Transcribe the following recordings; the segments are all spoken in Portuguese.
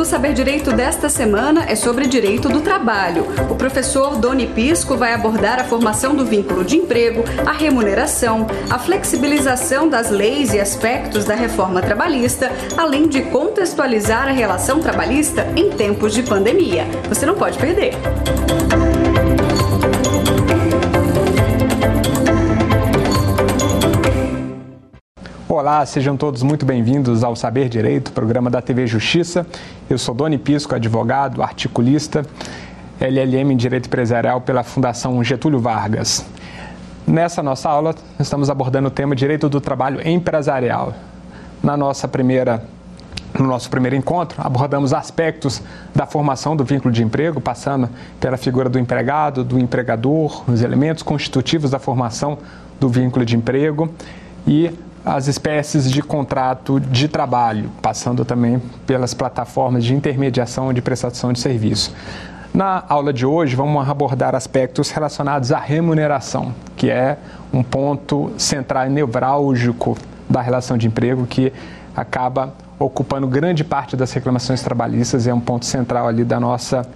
do Saber Direito desta semana é sobre direito do trabalho. O professor Doni Pisco vai abordar a formação do vínculo de emprego, a remuneração, a flexibilização das leis e aspectos da reforma trabalhista, além de contextualizar a relação trabalhista em tempos de pandemia. Você não pode perder. Olá, sejam todos muito bem-vindos ao Saber Direito, programa da TV Justiça. Eu sou Doni Pisco, advogado, articulista, LLM em Direito Empresarial pela Fundação Getúlio Vargas. Nessa nossa aula, estamos abordando o tema Direito do Trabalho Empresarial. Na nossa primeira no nosso primeiro encontro, abordamos aspectos da formação do vínculo de emprego, passando pela figura do empregado, do empregador, os elementos constitutivos da formação do vínculo de emprego e as espécies de contrato de trabalho, passando também pelas plataformas de intermediação de prestação de serviço. Na aula de hoje, vamos abordar aspectos relacionados à remuneração, que é um ponto central e nevrálgico da relação de emprego que acaba ocupando grande parte das reclamações trabalhistas e é um ponto central ali da nossa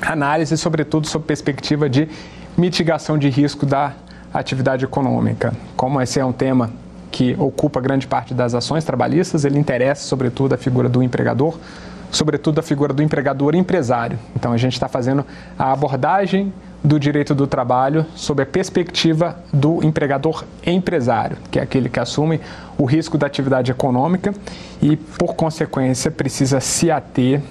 análise, sobretudo sob perspectiva de mitigação de risco da atividade econômica. Como esse é um tema que ocupa grande parte das ações trabalhistas, ele interessa sobretudo a figura do empregador, sobretudo a figura do empregador empresário. Então a gente está fazendo a abordagem do direito do trabalho sob a perspectiva do empregador empresário, que é aquele que assume o risco da atividade econômica e, por consequência, precisa se ater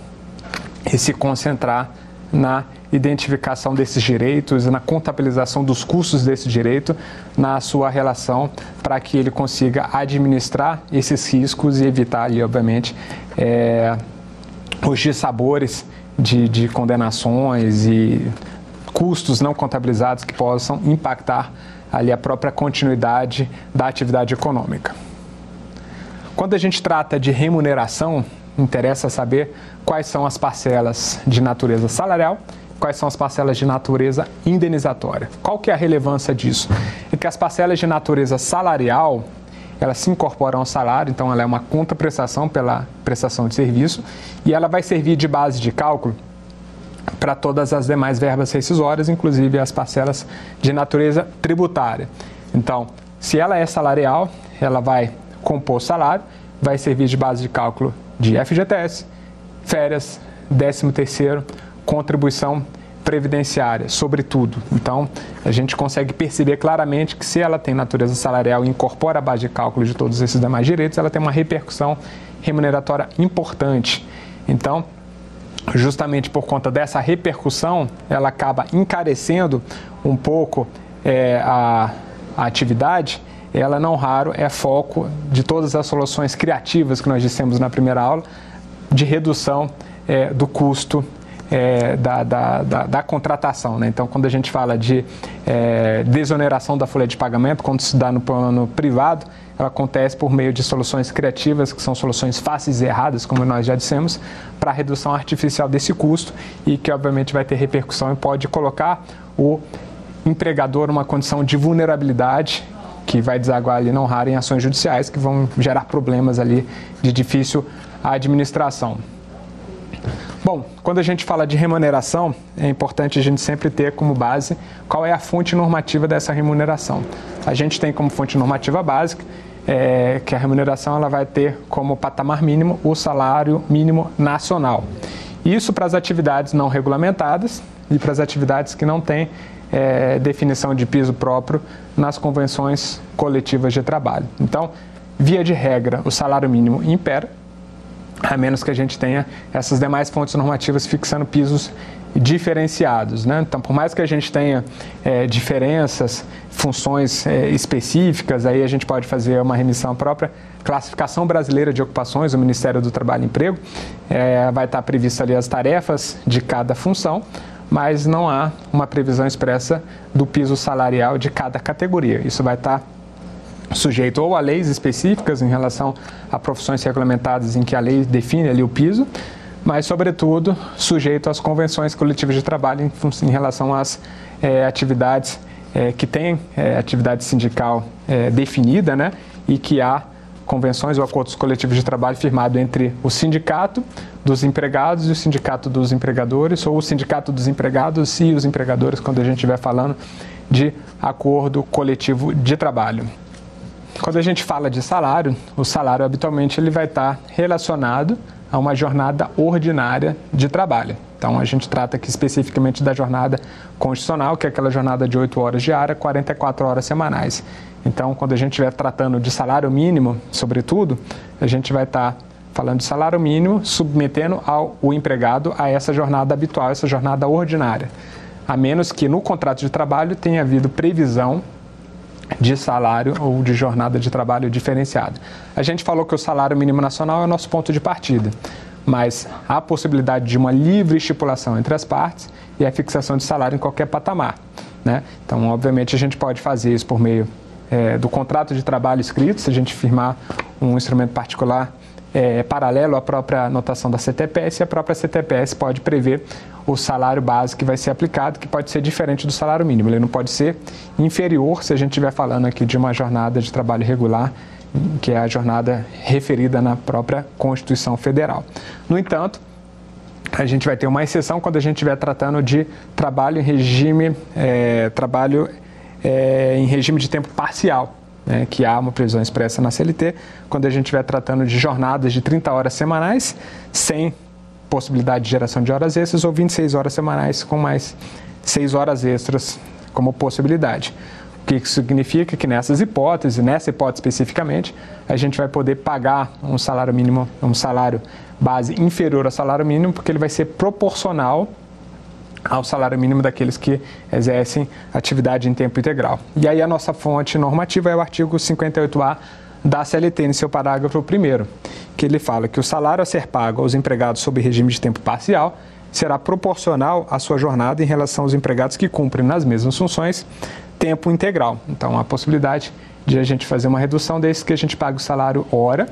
e se concentrar na identificação desses direitos, na contabilização dos custos desse direito na sua relação para que ele consiga administrar esses riscos e evitar ali, obviamente, é, os dissabores de, de condenações e custos não contabilizados que possam impactar ali a própria continuidade da atividade econômica. Quando a gente trata de remuneração, interessa saber quais são as parcelas de natureza salarial quais são as parcelas de natureza indenizatória. Qual que é a relevância disso? É que as parcelas de natureza salarial, elas se incorporam ao salário, então ela é uma contraprestação pela prestação de serviço e ela vai servir de base de cálculo para todas as demais verbas rescisórias, inclusive as parcelas de natureza tributária. Então, se ela é salarial, ela vai compor o salário, vai servir de base de cálculo de FGTS, férias, 13 terceiro, contribuição previdenciária, sobretudo. Então, a gente consegue perceber claramente que se ela tem natureza salarial e incorpora a base de cálculo de todos esses demais direitos, ela tem uma repercussão remuneratória importante. Então, justamente por conta dessa repercussão, ela acaba encarecendo um pouco é, a, a atividade. Ela não raro é foco de todas as soluções criativas que nós dissemos na primeira aula de redução é, do custo é, da, da, da, da, contratação. Né? Então, quando a gente fala de é, desoneração da folha de pagamento, quando se dá no plano privado, ela acontece por meio de soluções criativas, que são soluções fáceis e erradas, como nós já dissemos, para a redução artificial desse custo e que, obviamente, vai ter repercussão e pode colocar o empregador numa condição de vulnerabilidade que vai desaguar ali não raro em ações judiciais que vão gerar problemas ali de difícil administração. Bom, quando a gente fala de remuneração, é importante a gente sempre ter como base qual é a fonte normativa dessa remuneração. A gente tem como fonte normativa básica é, que a remuneração ela vai ter como patamar mínimo o salário mínimo nacional. Isso para as atividades não regulamentadas e para as atividades que não têm é, definição de piso próprio nas convenções coletivas de trabalho. Então, via de regra, o salário mínimo impera a menos que a gente tenha essas demais fontes normativas fixando pisos diferenciados. Né? Então, por mais que a gente tenha é, diferenças, funções é, específicas, aí a gente pode fazer uma remissão própria. Classificação brasileira de ocupações, o Ministério do Trabalho e Emprego, é, vai estar prevista ali as tarefas de cada função, mas não há uma previsão expressa do piso salarial de cada categoria. Isso vai estar sujeito ou a leis específicas em relação a profissões regulamentadas em que a lei define ali o piso, mas, sobretudo, sujeito às convenções coletivas de trabalho em, em relação às é, atividades é, que têm é, atividade sindical definida né, e que há convenções ou acordos coletivos de trabalho firmado entre o sindicato dos empregados e o sindicato dos empregadores, ou o sindicato dos empregados e os empregadores, quando a gente estiver falando de acordo coletivo de trabalho. Quando a gente fala de salário, o salário habitualmente ele vai estar relacionado a uma jornada ordinária de trabalho. Então a gente trata aqui especificamente da jornada constitucional, que é aquela jornada de 8 horas diária, 44 horas semanais. Então, quando a gente estiver tratando de salário mínimo, sobretudo, a gente vai estar falando de salário mínimo, submetendo ao, o empregado a essa jornada habitual, essa jornada ordinária. A menos que no contrato de trabalho tenha havido previsão de salário ou de jornada de trabalho diferenciada. A gente falou que o salário mínimo nacional é o nosso ponto de partida, mas há a possibilidade de uma livre estipulação entre as partes e a fixação de salário em qualquer patamar. Né? Então, obviamente, a gente pode fazer isso por meio é, do contrato de trabalho escrito, se a gente firmar um instrumento particular é, paralelo à própria notação da CTPS, e a própria CTPS pode prever o salário base que vai ser aplicado, que pode ser diferente do salário mínimo. Ele não pode ser inferior se a gente estiver falando aqui de uma jornada de trabalho regular, que é a jornada referida na própria Constituição Federal. No entanto, a gente vai ter uma exceção quando a gente estiver tratando de trabalho em regime, é, trabalho é, em regime de tempo parcial, né, que há uma previsão expressa na CLT, quando a gente estiver tratando de jornadas de 30 horas semanais, sem possibilidade de geração de horas extras, ou 26 horas semanais com mais 6 horas extras como possibilidade. O que isso significa? Que nessas hipóteses, nessa hipótese especificamente, a gente vai poder pagar um salário mínimo, um salário base inferior ao salário mínimo, porque ele vai ser proporcional ao salário mínimo daqueles que exercem atividade em tempo integral. E aí a nossa fonte normativa é o artigo 58A da CLT, em seu parágrafo 1 que ele fala que o salário a ser pago aos empregados sob regime de tempo parcial será proporcional à sua jornada em relação aos empregados que cumprem nas mesmas funções tempo integral. Então, a possibilidade de a gente fazer uma redução desde que a gente pague o salário hora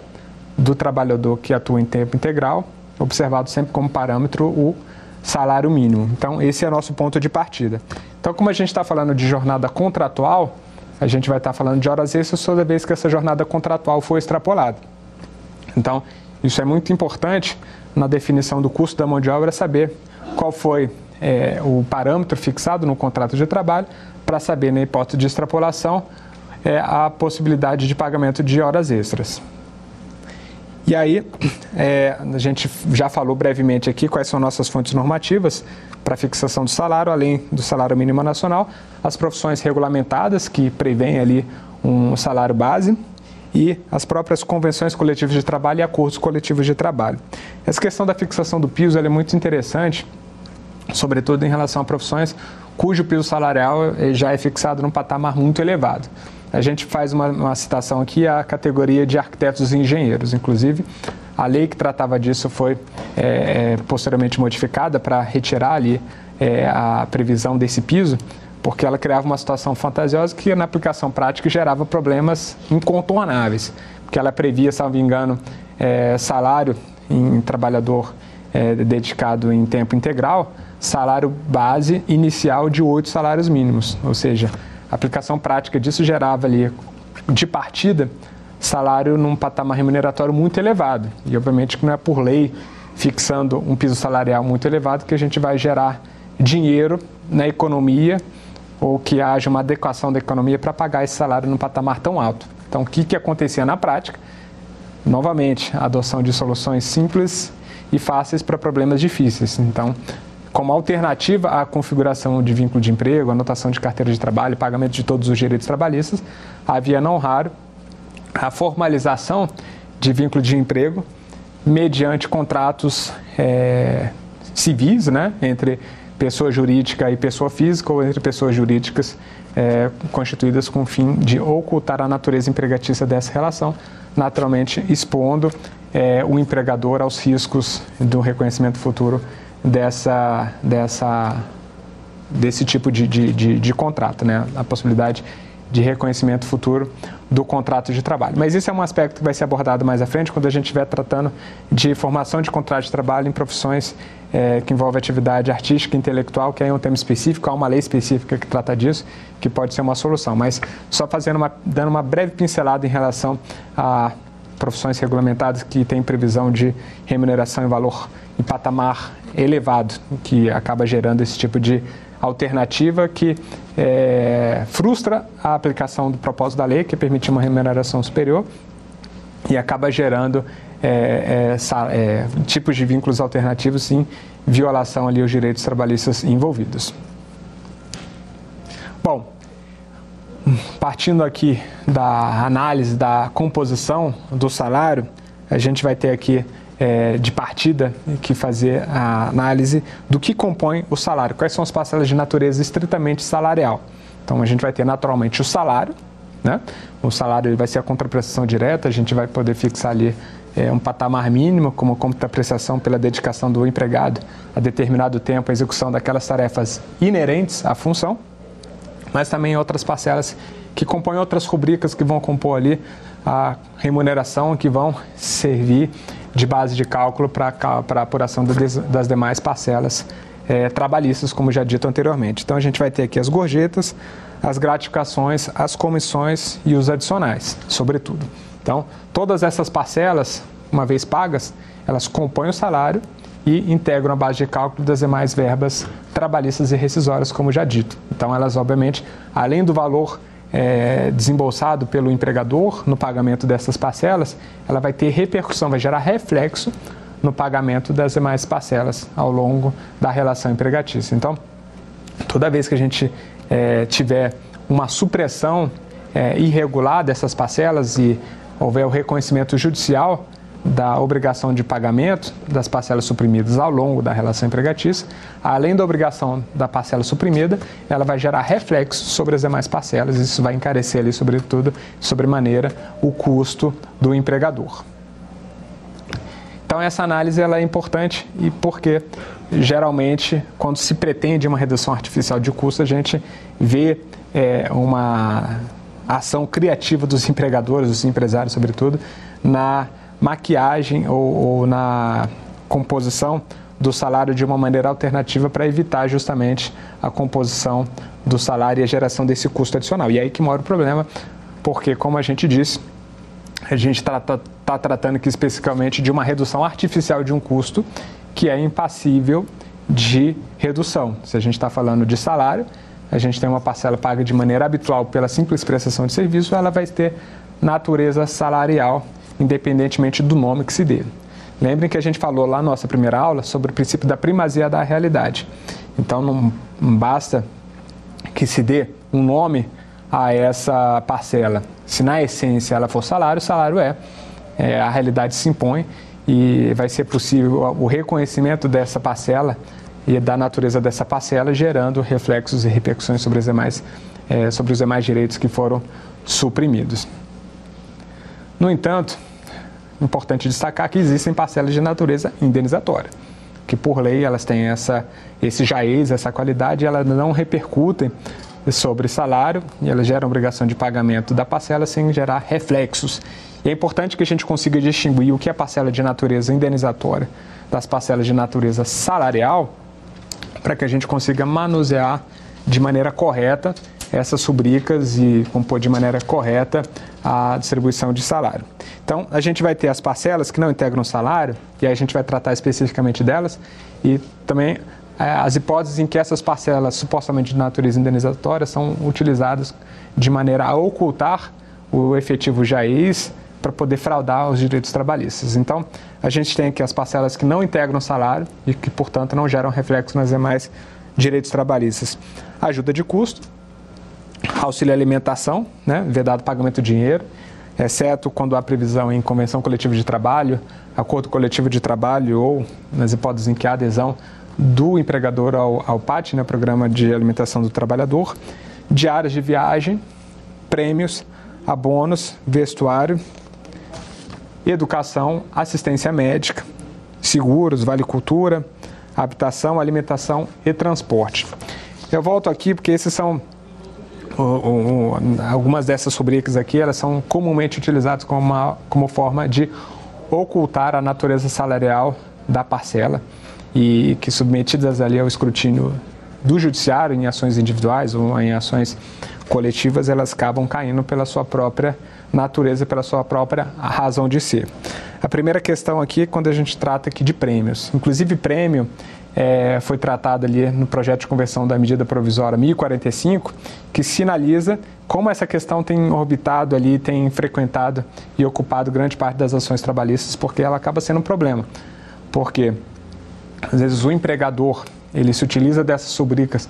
do trabalhador que atua em tempo integral, observado sempre como parâmetro o salário mínimo. Então, esse é o nosso ponto de partida. Então, como a gente está falando de jornada contratual, a gente vai estar tá falando de horas extras toda vez que essa jornada contratual for extrapolada. Então, isso é muito importante na definição do custo da mão de obra, saber qual foi é, o parâmetro fixado no contrato de trabalho, para saber, na hipótese de extrapolação, é, a possibilidade de pagamento de horas extras. E aí, é, a gente já falou brevemente aqui quais são nossas fontes normativas para fixação do salário, além do salário mínimo nacional, as profissões regulamentadas, que prevêem ali um salário base, e as próprias convenções coletivas de trabalho e acordos coletivos de trabalho. Essa questão da fixação do piso é muito interessante, sobretudo em relação a profissões cujo piso salarial eh, já é fixado num patamar muito elevado. A gente faz uma, uma citação aqui à categoria de arquitetos e engenheiros. Inclusive, a lei que tratava disso foi é, posteriormente modificada para retirar ali é, a previsão desse piso, porque ela criava uma situação fantasiosa que na aplicação prática gerava problemas incontornáveis, porque ela previa, salvo engano, é, salário em trabalhador é, dedicado em tempo integral, salário base inicial de oito salários mínimos, ou seja, a aplicação prática disso gerava ali, de partida, salário num patamar remuneratório muito elevado. E obviamente que não é por lei fixando um piso salarial muito elevado que a gente vai gerar dinheiro na economia ou que haja uma adequação da economia para pagar esse salário num patamar tão alto. Então, o que, que acontecia na prática? Novamente, a adoção de soluções simples e fáceis para problemas difíceis. Então, como alternativa à configuração de vínculo de emprego, anotação de carteira de trabalho, pagamento de todos os direitos trabalhistas, havia não raro a formalização de vínculo de emprego mediante contratos é, civis, né, entre pessoa jurídica e pessoa física ou entre pessoas jurídicas é, constituídas com o fim de ocultar a natureza empregatícia dessa relação, naturalmente expondo é, o empregador aos riscos do reconhecimento futuro dessa, dessa, desse tipo de, de, de, de contrato, né? a possibilidade de reconhecimento futuro do contrato de trabalho. Mas isso é um aspecto que vai ser abordado mais à frente quando a gente estiver tratando de formação de contrato de trabalho em profissões é, que envolvem atividade artística e intelectual, que é um tema específico, há uma lei específica que trata disso, que pode ser uma solução. Mas só fazendo uma, dando uma breve pincelada em relação a profissões regulamentadas que têm previsão de remuneração em valor em patamar elevado, que acaba gerando esse tipo de alternativa que é, frustra a aplicação do propósito da lei, que permite uma remuneração superior, e acaba gerando é, é, tipos de vínculos alternativos em violação ali aos direitos trabalhistas envolvidos. Bom, partindo aqui da análise da composição do salário, a gente vai ter aqui é, de partida que fazer a análise do que compõe o salário, quais são as parcelas de natureza estritamente salarial. Então a gente vai ter naturalmente o salário, né? o salário vai ser a contraprestação direta, a gente vai poder fixar ali é, um patamar mínimo como contraprestação pela dedicação do empregado a determinado tempo à execução daquelas tarefas inerentes à função, mas também outras parcelas que compõem outras rubricas que vão compor ali a remuneração, que vão servir de base de cálculo para a apuração das demais parcelas é, trabalhistas, como já dito anteriormente. Então a gente vai ter aqui as gorjetas, as gratificações, as comissões e os adicionais, sobretudo. Então, todas essas parcelas, uma vez pagas, elas compõem o salário e integram a base de cálculo das demais verbas trabalhistas e rescisórias, como já dito. Então, elas, obviamente, além do valor é, desembolsado pelo empregador no pagamento dessas parcelas, ela vai ter repercussão, vai gerar reflexo no pagamento das demais parcelas ao longo da relação empregatícia. Então, toda vez que a gente é, tiver uma supressão é, irregular dessas parcelas e houver o reconhecimento judicial da obrigação de pagamento das parcelas suprimidas ao longo da relação empregatícia, além da obrigação da parcela suprimida, ela vai gerar reflexo sobre as demais parcelas, isso vai encarecer ali, sobretudo, sobremaneira, o custo do empregador. Então essa análise ela é importante e porque geralmente quando se pretende uma redução artificial de custo a gente vê é, uma ação criativa dos empregadores, dos empresários sobretudo, na maquiagem ou, ou na composição do salário de uma maneira alternativa para evitar justamente a composição do salário e a geração desse custo adicional. E é aí que mora o problema, porque, como a gente disse, a gente está tá, tá tratando aqui especificamente de uma redução artificial de um custo que é impassível de redução. Se a gente está falando de salário, a gente tem uma parcela paga de maneira habitual pela simples prestação de serviço, ela vai ter natureza salarial independentemente do nome que se dê. Lembrem que a gente falou lá na nossa primeira aula sobre o princípio da primazia da realidade. Então não basta que se dê um nome a essa parcela. Se na essência ela for salário, o salário é, é a realidade se impõe e vai ser possível o reconhecimento dessa parcela e da natureza dessa parcela, gerando reflexos e repercussões sobre os demais, é, sobre os demais direitos que foram suprimidos. No entanto, importante destacar que existem parcelas de natureza indenizatória, que por lei elas têm essa, esse jaez, essa qualidade, elas não repercutem sobre salário e elas geram obrigação de pagamento da parcela sem gerar reflexos. E é importante que a gente consiga distinguir o que é parcela de natureza indenizatória das parcelas de natureza salarial, para que a gente consiga manusear de maneira correta essas rubricas e compor de maneira correta a distribuição de salário. Então, a gente vai ter as parcelas que não integram o salário, e aí a gente vai tratar especificamente delas, e também é, as hipóteses em que essas parcelas supostamente de natureza indenizatória são utilizadas de maneira a ocultar o efetivo JAIS para poder fraudar os direitos trabalhistas. Então, a gente tem aqui as parcelas que não integram o salário e que, portanto, não geram reflexo nas demais direitos trabalhistas. Ajuda de custo, auxílio alimentação, né, vedado pagamento de dinheiro, exceto quando há previsão em convenção coletiva de trabalho, acordo coletivo de trabalho ou nas hipóteses em que há adesão do empregador ao, ao PAT, né, Programa de Alimentação do Trabalhador, diárias de viagem, prêmios, abonos, vestuário, educação, assistência médica, seguros, vale cultura, habitação, alimentação e transporte. Eu volto aqui porque esses são algumas dessas rubricas aqui elas são comumente utilizadas como, uma, como forma de ocultar a natureza salarial da parcela e que submetidas ali ao escrutínio do judiciário em ações individuais ou em ações coletivas, elas acabam caindo pela sua própria natureza, pela sua própria razão de ser. A primeira questão aqui é quando a gente trata aqui de prêmios. Inclusive, prêmio é, foi tratado ali no projeto de conversão da medida provisória 1045, que sinaliza como essa questão tem orbitado ali, tem frequentado e ocupado grande parte das ações trabalhistas, porque ela acaba sendo um problema. Porque, às vezes, o empregador ele se utiliza dessas rubricas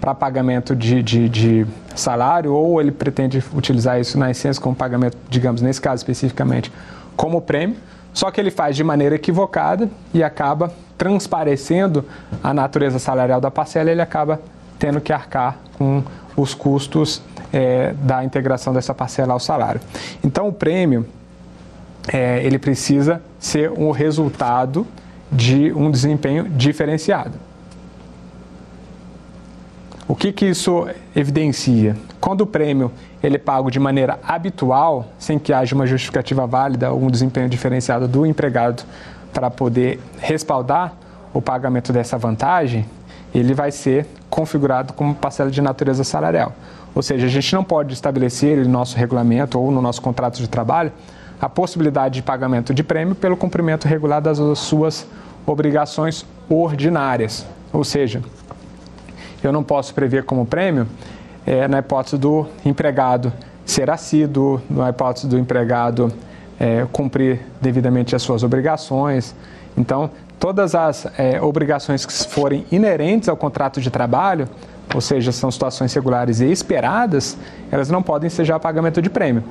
para pagamento de, de, de, salário ou ele pretende utilizar isso na essência como pagamento, digamos, nesse caso especificamente, como prêmio, só que ele faz de maneira equivocada e acaba transparecendo a natureza salarial da parcela, ele acaba tendo que arcar com os custos é, da integração dessa parcela ao salário. Então, o prêmio é, ele precisa ser um resultado de um desempenho diferenciado. O que, que isso evidencia? Quando o prêmio ele é pago de maneira habitual, sem que haja uma justificativa válida ou um desempenho diferenciado do empregado para poder respaldar o pagamento dessa vantagem, ele vai ser configurado como parcela de natureza salarial. Ou seja, a gente não pode estabelecer no nosso regulamento ou no nosso contrato de trabalho a possibilidade de pagamento de prêmio pelo cumprimento regular das suas obrigações ordinárias. Ou seja, eu não posso prever como prêmio é, na hipótese do empregado ser assíduo, na hipótese do empregado é, cumprir devidamente as suas obrigações. Então, todas as é, obrigações que forem inerentes ao contrato de trabalho, ou seja, são situações regulares e esperadas, elas não podem ser já pagamento de prêmio.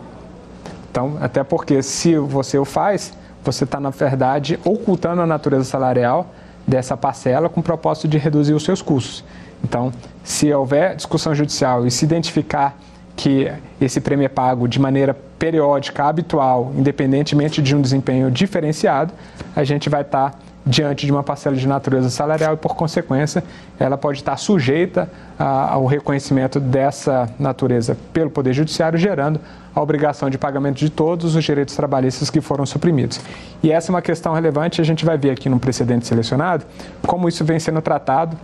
Então, até porque se você o faz, você está, na verdade, ocultando a natureza salarial dessa parcela com o propósito de reduzir os seus custos. Então, se houver discussão judicial e se identificar que esse prêmio é pago de maneira periódica, habitual, independentemente de um desempenho diferenciado, a gente vai estar diante de uma parcela de natureza salarial e, por consequência, ela pode estar sujeita ao reconhecimento dessa natureza pelo Poder Judiciário, gerando a obrigação de pagamento de todos os direitos trabalhistas que foram suprimidos. E essa é uma questão relevante, a gente vai ver aqui no precedente selecionado como isso vem sendo tratado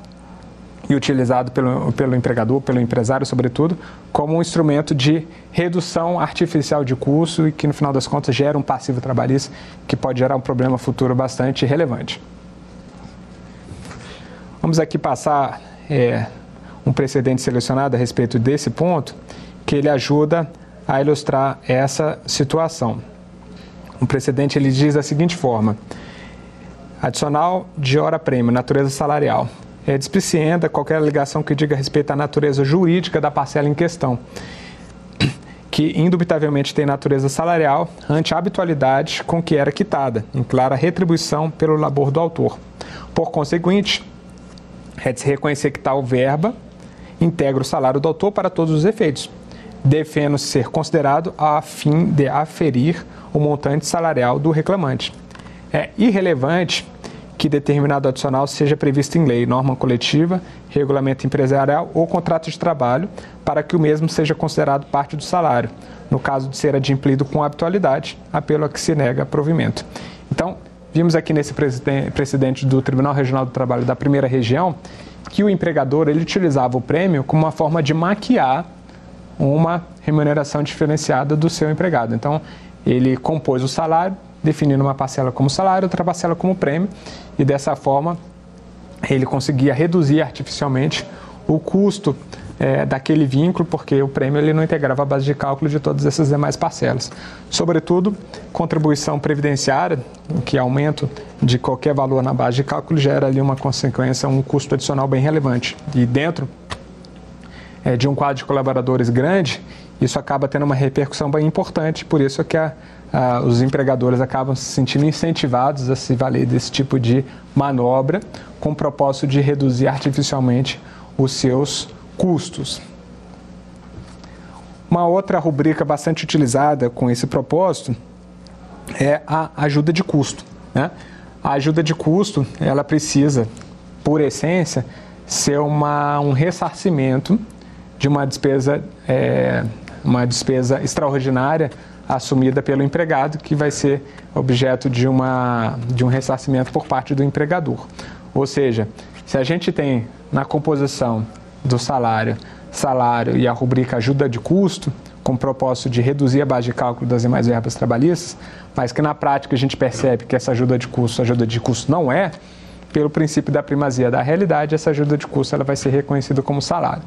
e utilizado pelo, pelo empregador, pelo empresário, sobretudo, como um instrumento de redução artificial de custo e que, no final das contas, gera um passivo trabalhista que pode gerar um problema futuro bastante relevante. Vamos aqui passar é, um precedente selecionado a respeito desse ponto, que ele ajuda a ilustrar essa situação. Um precedente ele diz da seguinte forma: adicional de hora prêmio, natureza salarial é, desprecienda qualquer alegação que diga respeito à natureza jurídica da parcela em questão, que indubitavelmente tem natureza salarial ante a habitualidade com que era quitada, em clara retribuição pelo labor do autor. Por conseguinte, é de se reconhecer que tal verba integra o salário do autor para todos os efeitos, devendo ser considerado a fim de aferir o montante salarial do reclamante. É irrelevante que determinado adicional seja previsto em lei, norma coletiva, regulamento empresarial ou contrato de trabalho, para que o mesmo seja considerado parte do salário, no caso de ser adimplido com habitualidade, apelo a que se nega provimento. Então, vimos aqui nesse precedente do Tribunal Regional do Trabalho da primeira região que o empregador ele utilizava o prêmio como uma forma de maquiar uma remuneração diferenciada do seu empregado. Então, ele compôs o salário, definindo uma parcela como salário, outra parcela como prêmio, e dessa forma ele conseguia reduzir artificialmente o custo é, daquele vínculo, porque o prêmio ele não integrava a base de cálculo de todas essas demais parcelas. Sobretudo, contribuição previdenciária, que aumento de qualquer valor na base de cálculo, gera ali uma consequência, um custo adicional bem relevante. E dentro é, de um quadro de colaboradores grande, isso acaba tendo uma repercussão bem importante, por isso é que a ah, os empregadores acabam se sentindo incentivados a se valer desse tipo de manobra com o propósito de reduzir artificialmente os seus custos. Uma outra rubrica bastante utilizada com esse propósito é a ajuda de custo. Né? A ajuda de custo, ela precisa, por essência, ser uma, um ressarcimento de uma despesa, é, uma despesa extraordinária assumida pelo empregado, que vai ser objeto de, uma, de um ressarcimento por parte do empregador. Ou seja, se a gente tem na composição do salário, salário e a rubrica ajuda de custo, com o propósito de reduzir a base de cálculo das demais verbas trabalhistas, mas que na prática a gente percebe que essa ajuda de custo, ajuda de custo não é, pelo princípio da primazia da realidade, essa ajuda de custo ela vai ser reconhecida como salário.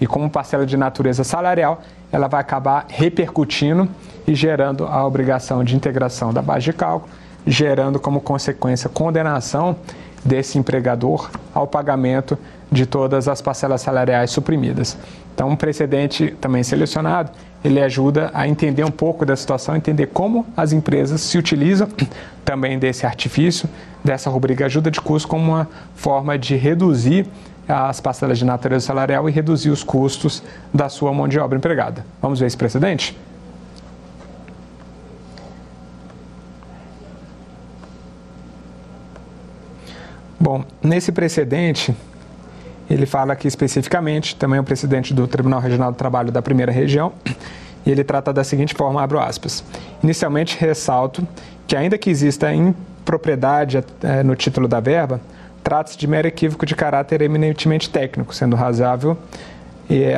E como parcela de natureza salarial, ela vai acabar repercutindo e gerando a obrigação de integração da base de cálculo, gerando como consequência condenação desse empregador ao pagamento de todas as parcelas salariais suprimidas. Então, um precedente também selecionado, ele ajuda a entender um pouco da situação, entender como as empresas se utilizam também desse artifício, dessa rubrica ajuda de custo como uma forma de reduzir as parcelas de natureza salarial e reduzir os custos da sua mão de obra empregada. Vamos ver esse precedente? Bom, nesse precedente, ele fala aqui especificamente, também é o presidente do Tribunal Regional do Trabalho da primeira região, e ele trata da seguinte forma, abro aspas. Inicialmente ressalto que ainda que exista impropriedade é, no título da verba, trata-se de mero equívoco de caráter eminentemente técnico, sendo razoável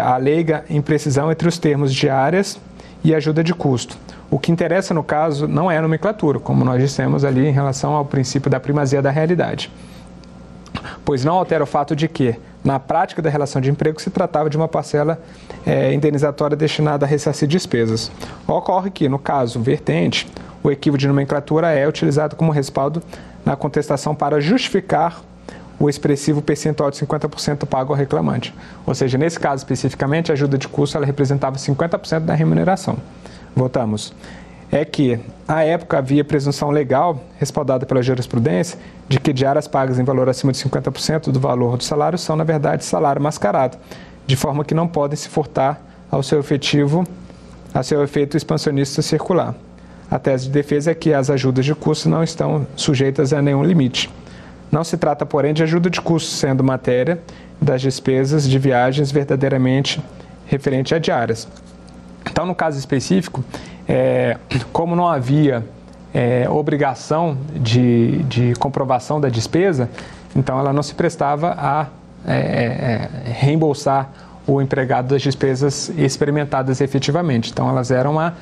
a leiga imprecisão entre os termos de áreas e ajuda de custo. O que interessa no caso não é a nomenclatura, como nós dissemos ali em relação ao princípio da primazia da realidade, pois não altera o fato de que, na prática da relação de emprego, se tratava de uma parcela é, indenizatória destinada a ressarcir despesas. Ocorre que, no caso vertente, o equívoco de nomenclatura é utilizado como respaldo na contestação para justificar o expressivo percentual de 50% pago ao reclamante. Ou seja, nesse caso especificamente, a ajuda de custo ela representava 50% da remuneração. Voltamos. É que, à época, havia presunção legal, respaldada pela jurisprudência, de que diárias pagas em valor acima de 50% do valor do salário são, na verdade, salário mascarado, de forma que não podem se furtar ao seu efetivo, a seu efeito expansionista circular. A tese de defesa é que as ajudas de custo não estão sujeitas a nenhum limite. Não se trata, porém, de ajuda de custo, sendo matéria das despesas de viagens verdadeiramente referente a diárias. Então, no caso específico, é, como não havia é, obrigação de, de, comprovação da despesa, então ela não se prestava a é, é, é reembolsar o empregado das despesas experimentadas efetivamente. Então, elas eram uma,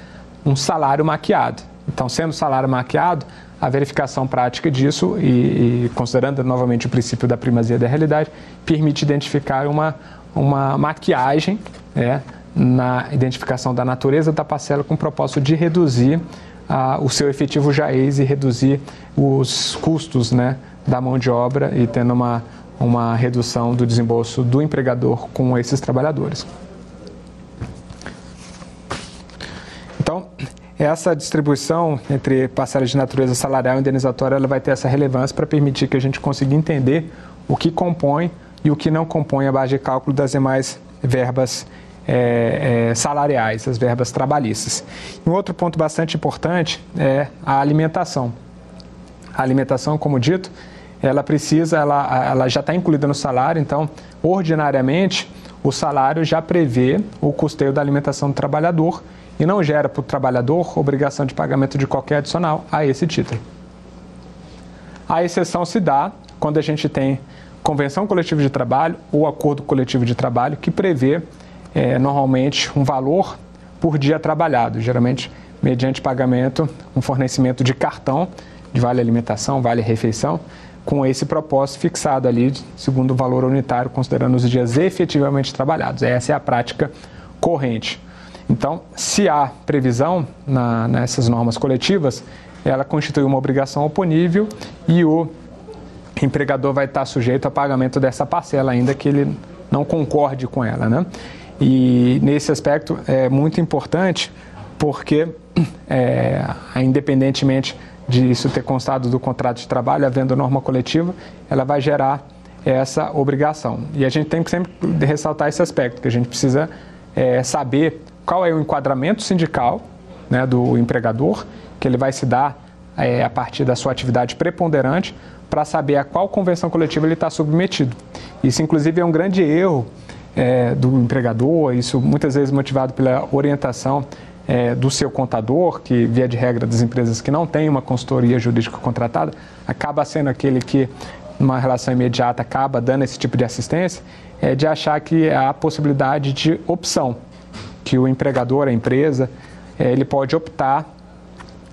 um salário maquiado. Então, sendo salário maquiado, a verificação prática disso e, e, considerando novamente o princípio da primazia da realidade, permite identificar uma, uma maquiagem né, na identificação da natureza da parcela com o propósito de reduzir ah, o seu efetivo jaez e reduzir os custos né, da mão de obra e tendo uma, uma redução do desembolso do empregador com esses trabalhadores. Então, essa distribuição entre parcelas de natureza salarial e indenizatória ela vai ter essa relevância para permitir que a gente consiga entender o que compõe e o que não compõe a base de cálculo das demais verbas é, é, salariais, as verbas trabalhistas. Um outro ponto bastante importante é a alimentação. A alimentação, como dito, ela precisa, ela, ela já está incluída no salário, então, ordinariamente, o salário já prevê o custeio da alimentação do trabalhador e não gera para o trabalhador obrigação de pagamento de qualquer adicional a esse título. A exceção se dá quando a gente tem convenção coletiva de trabalho ou acordo coletivo de trabalho que prevê é, normalmente um valor por dia trabalhado, geralmente mediante pagamento, um fornecimento de cartão de vale alimentação, vale refeição, com esse propósito fixado ali segundo o valor unitário, considerando os dias efetivamente trabalhados. Essa é a prática corrente. Então, se há previsão na, nessas normas coletivas, ela constitui uma obrigação oponível e o empregador vai estar sujeito a pagamento dessa parcela, ainda que ele não concorde com ela. Né? E nesse aspecto é muito importante porque, é, independentemente disso ter constado do contrato de trabalho, havendo norma coletiva, ela vai gerar essa obrigação. E a gente tem que sempre ressaltar esse aspecto, que a gente precisa é, saber qual é o enquadramento sindical né, do empregador, que ele vai se dar é, a partir da sua atividade preponderante, para saber a qual convenção coletiva ele está submetido. Isso, inclusive, é um grande erro é, do empregador, isso muitas vezes motivado pela orientação é, do seu contador, que, via de regra, das empresas que não têm uma consultoria jurídica contratada, acaba sendo aquele que, numa relação imediata, acaba dando esse tipo de assistência, é de achar que há a possibilidade de opção que o empregador, a empresa, é, ele pode optar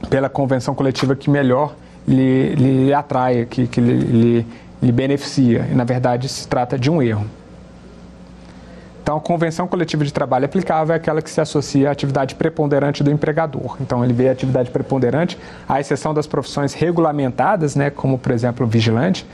pela convenção coletiva que melhor lhe, lhe atrai, que, que lhe, lhe beneficia. E, na verdade, se trata de um erro. Então, a convenção coletiva de trabalho aplicável é aquela que se associa à atividade preponderante do empregador. Então, ele vê a atividade preponderante, à exceção das profissões regulamentadas, né, como, por exemplo, vigilante,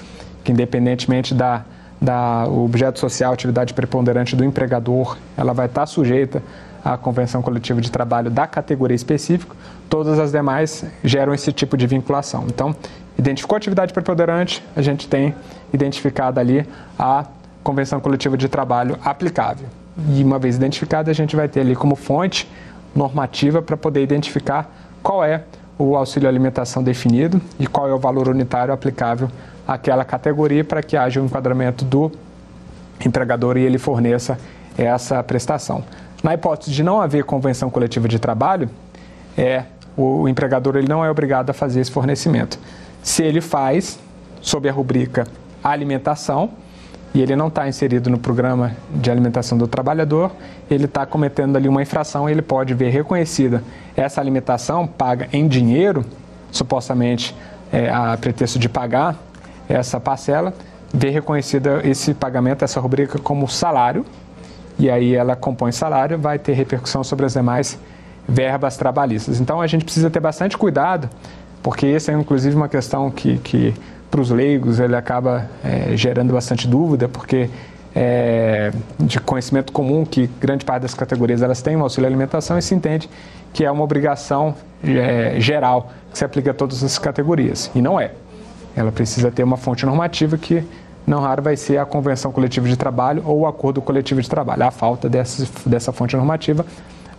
que independentemente da, da objeto social, atividade preponderante do empregador, ela vai estar sujeita à convenção coletiva de trabalho da categoria específica, todas as demais geram esse tipo de vinculação. Então, identificou a atividade preponderante, a gente tem identificado ali a convenção coletiva de trabalho aplicável. E uma vez identificada, a gente vai ter ali como fonte normativa para poder identificar qual é o auxílio alimentação definido e qual é o valor unitário aplicável àquela categoria para que haja o um enquadramento do empregador e ele forneça essa prestação. Na hipótese de não haver convenção coletiva de trabalho, é o empregador ele não é obrigado a fazer esse fornecimento. Se ele faz, sob a rubrica alimentação, e ele não está inserido no programa de alimentação do trabalhador, ele está cometendo ali uma infração, ele pode ver reconhecida essa alimentação paga em dinheiro, supostamente é, a pretexto de pagar essa parcela, ver reconhecida esse pagamento, essa rubrica como salário, e aí ela compõe salário, vai ter repercussão sobre as demais verbas trabalhistas. Então a gente precisa ter bastante cuidado, porque essa é inclusive uma questão que, que para os leigos ele acaba é, gerando bastante dúvida, porque é de conhecimento comum que grande parte das categorias elas têm um auxílio alimentação e se entende que é uma obrigação é, geral que se aplica a todas as categorias. E não é. Ela precisa ter uma fonte normativa que não raro vai ser a convenção coletiva de trabalho ou o acordo coletivo de trabalho. A falta dessa, dessa fonte normativa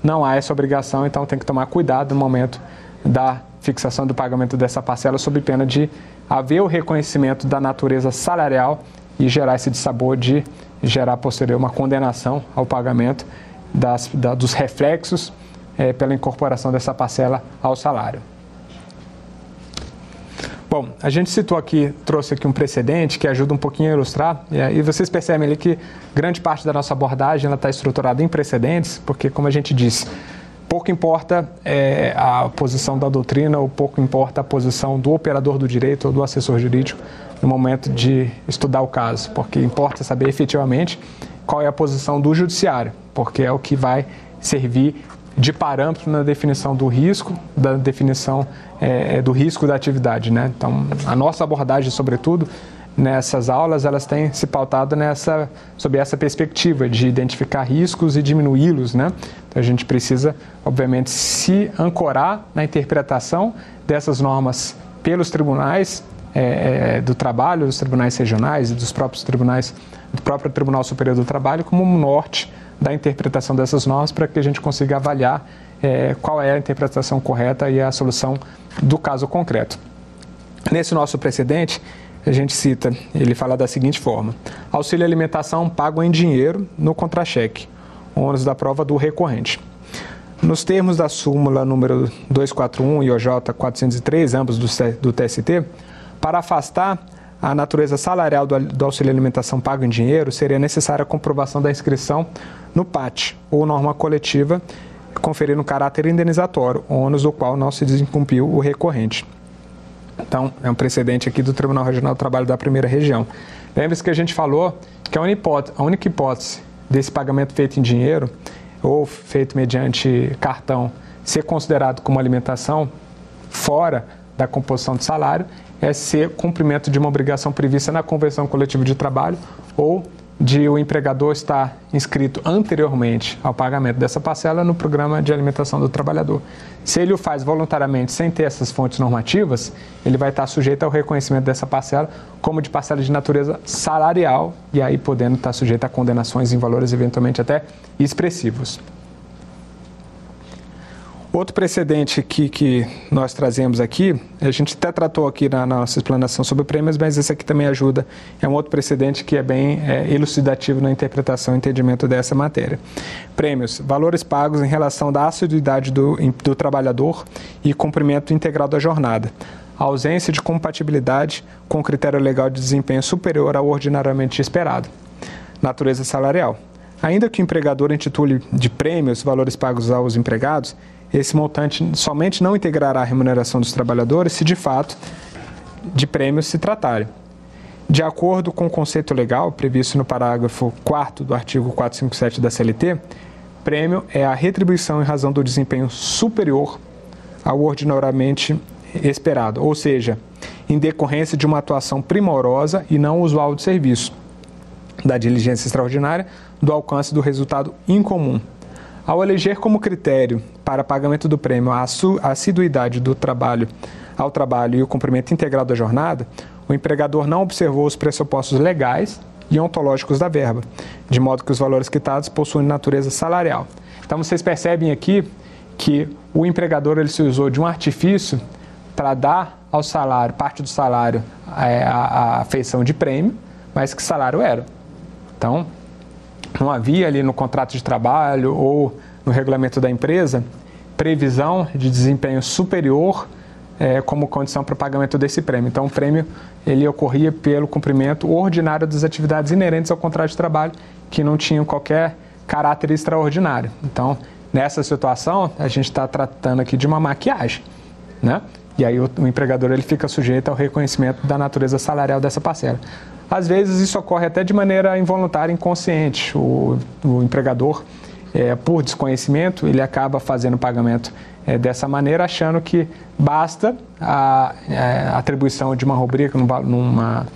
não há essa obrigação, então tem que tomar cuidado no momento da fixação do pagamento dessa parcela, sob pena de haver o reconhecimento da natureza salarial e gerar esse dissabor de gerar posterior uma condenação ao pagamento das, da, dos reflexos é, pela incorporação dessa parcela ao salário. Bom, a gente citou aqui, trouxe aqui um precedente que ajuda um pouquinho a ilustrar, e vocês percebem ali que grande parte da nossa abordagem está estruturada em precedentes, porque, como a gente disse, pouco importa é, a posição da doutrina ou pouco importa a posição do operador do direito ou do assessor jurídico no momento de estudar o caso, porque importa saber efetivamente qual é a posição do judiciário, porque é o que vai servir de parâmetro na definição do risco, da definição é, do risco da atividade. Né? Então, a nossa abordagem, sobretudo, nessas aulas, elas têm se pautado nessa, sob essa perspectiva de identificar riscos e diminuí-los. Né? Então, a gente precisa, obviamente, se ancorar na interpretação dessas normas pelos tribunais é, é do trabalho, dos tribunais regionais e dos próprios tribunais, do próprio Tribunal Superior do Trabalho, como um norte da interpretação dessas normas para que a gente consiga avaliar é, qual é a interpretação correta e a solução do caso concreto. Nesse nosso precedente, a gente cita, ele fala da seguinte forma: auxílio alimentação pago em dinheiro no contra-cheque, ônus da prova do recorrente. Nos termos da súmula número 241 e OJ 403, ambos do, TST, para afastar a natureza salarial do, auxílio alimentação pago em dinheiro, seria necessária a comprovação da inscrição no PAT, ou norma coletiva, conferindo caráter indenizatório, ônus do qual não se desencumpriu o recorrente. Então, é um precedente aqui do Tribunal Regional do Trabalho da Primeira Região. Lembre-se que a gente falou que a a única hipótese desse pagamento feito em dinheiro ou feito mediante cartão ser considerado como alimentação fora da composição de salário é ser cumprimento de uma obrigação prevista na Convenção Coletiva de Trabalho ou de o empregador estar inscrito anteriormente ao pagamento dessa parcela no programa de alimentação do trabalhador. Se ele o faz voluntariamente sem ter essas fontes normativas, ele vai estar sujeito ao reconhecimento dessa parcela como de parcela de natureza salarial e aí podendo estar sujeito a condenações em valores eventualmente até expressivos. Outro precedente que, que nós trazemos aqui, a gente até tratou aqui na, nossa explanação sobre prêmios, mas esse aqui também ajuda, é um outro precedente que é bem é, elucidativo na interpretação e entendimento dessa matéria. Prêmios, valores pagos em relação da assiduidade do, do trabalhador e cumprimento integral da jornada. A ausência de compatibilidade com o critério legal de desempenho superior ao ordinariamente esperado. Natureza salarial Ainda que o empregador intitule de prêmio os valores pagos aos empregados, esse montante somente não integrará a remuneração dos trabalhadores se de fato de prêmios se tratarem. De acordo com o conceito legal previsto no parágrafo 4 do artigo 457 da CLT, prêmio é a retribuição em razão do desempenho superior ao ordinariamente esperado, ou seja, em decorrência de uma atuação primorosa e não usual do serviço, da diligência extraordinária, do alcance do resultado incomum. Ao eleger como critério para pagamento do prêmio a assiduidade do trabalho ao trabalho e o cumprimento integral da jornada, o empregador não observou os pressupostos legais e ontológicos da verba, de modo que os valores quitados possuem natureza salarial. Então vocês percebem aqui que o empregador ele se usou de um artifício para dar ao salário, parte do salário, é, a, a feição de prêmio, mas que salário era. Então, não havia ali no contrato de trabalho ou no regulamento da empresa previsão de desempenho superior é, como condição para o pagamento desse prêmio. Então, o prêmio ele ocorria pelo cumprimento ordinário das atividades inerentes ao contrato de trabalho, que não tinham qualquer caráter extraordinário. Então, nessa situação, a gente está tratando aqui de uma maquiagem, né? E aí o, o, empregador ele fica sujeito ao reconhecimento da natureza salarial dessa parcela. Às vezes isso ocorre até de maneira involuntária, inconsciente. O, o empregador, é, por desconhecimento, ele acaba fazendo o pagamento é, dessa maneira, achando que basta a, é, a atribuição de uma rubrica numa,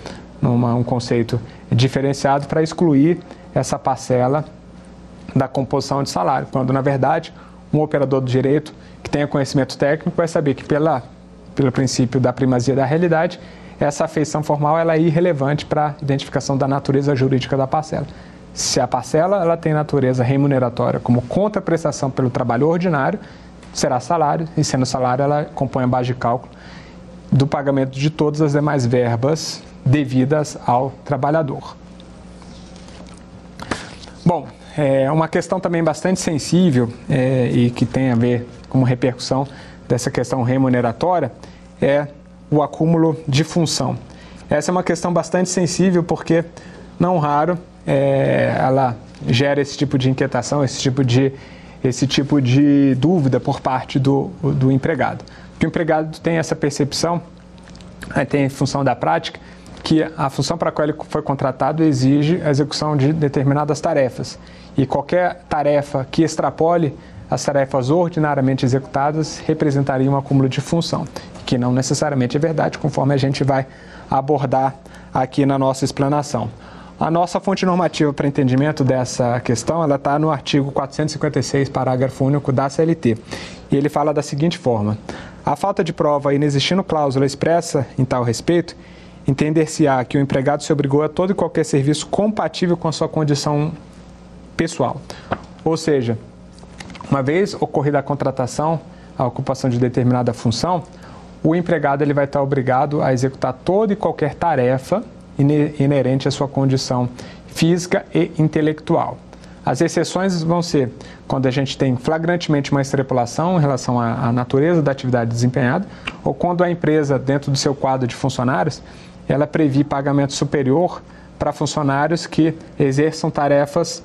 numa, um conceito diferenciado para excluir essa parcela da composição de salário, quando na verdade um operador do direito que tenha conhecimento técnico vai saber que pela, pelo princípio da primazia da realidade, essa afeição formal ela é irrelevante para a identificação da natureza jurídica da parcela. Se a parcela ela tem natureza remuneratória como contraprestação pelo trabalho ordinário, será salário, e sendo salário, ela compõe a base de cálculo do pagamento de todas as demais verbas devidas ao trabalhador. Bom, é uma questão também bastante sensível é, e que tem a ver com repercussão dessa questão remuneratória é o acúmulo de função. Essa é uma questão bastante sensível porque, não raro, é, ela gera esse tipo de inquietação, esse tipo de esse tipo de dúvida por parte do, do empregado. Porque o empregado tem essa percepção, tem em função da prática, que a função para a qual ele foi contratado exige a execução de determinadas tarefas. E qualquer tarefa que extrapole as tarefas ordinariamente executadas representaria um acúmulo de função, que não necessariamente é verdade, conforme a gente vai abordar aqui na nossa explanação. A nossa fonte normativa para entendimento dessa questão ela está no artigo 456, parágrafo único da CLT. E ele fala da seguinte forma: a falta de prova inexistindo cláusula expressa em tal respeito, entender-se-á que o empregado se obrigou a todo e qualquer serviço compatível com a sua condição pessoal. Ou seja, uma vez ocorrida a contratação, a ocupação de determinada função, o empregado ele vai estar obrigado a executar toda e qualquer tarefa inerente à sua condição física e intelectual. As exceções vão ser quando a gente tem flagrantemente uma extrapolação em relação à, à, natureza da atividade desempenhada, ou quando a empresa, dentro do seu quadro de funcionários, ela prevê pagamento superior para funcionários que exerçam tarefas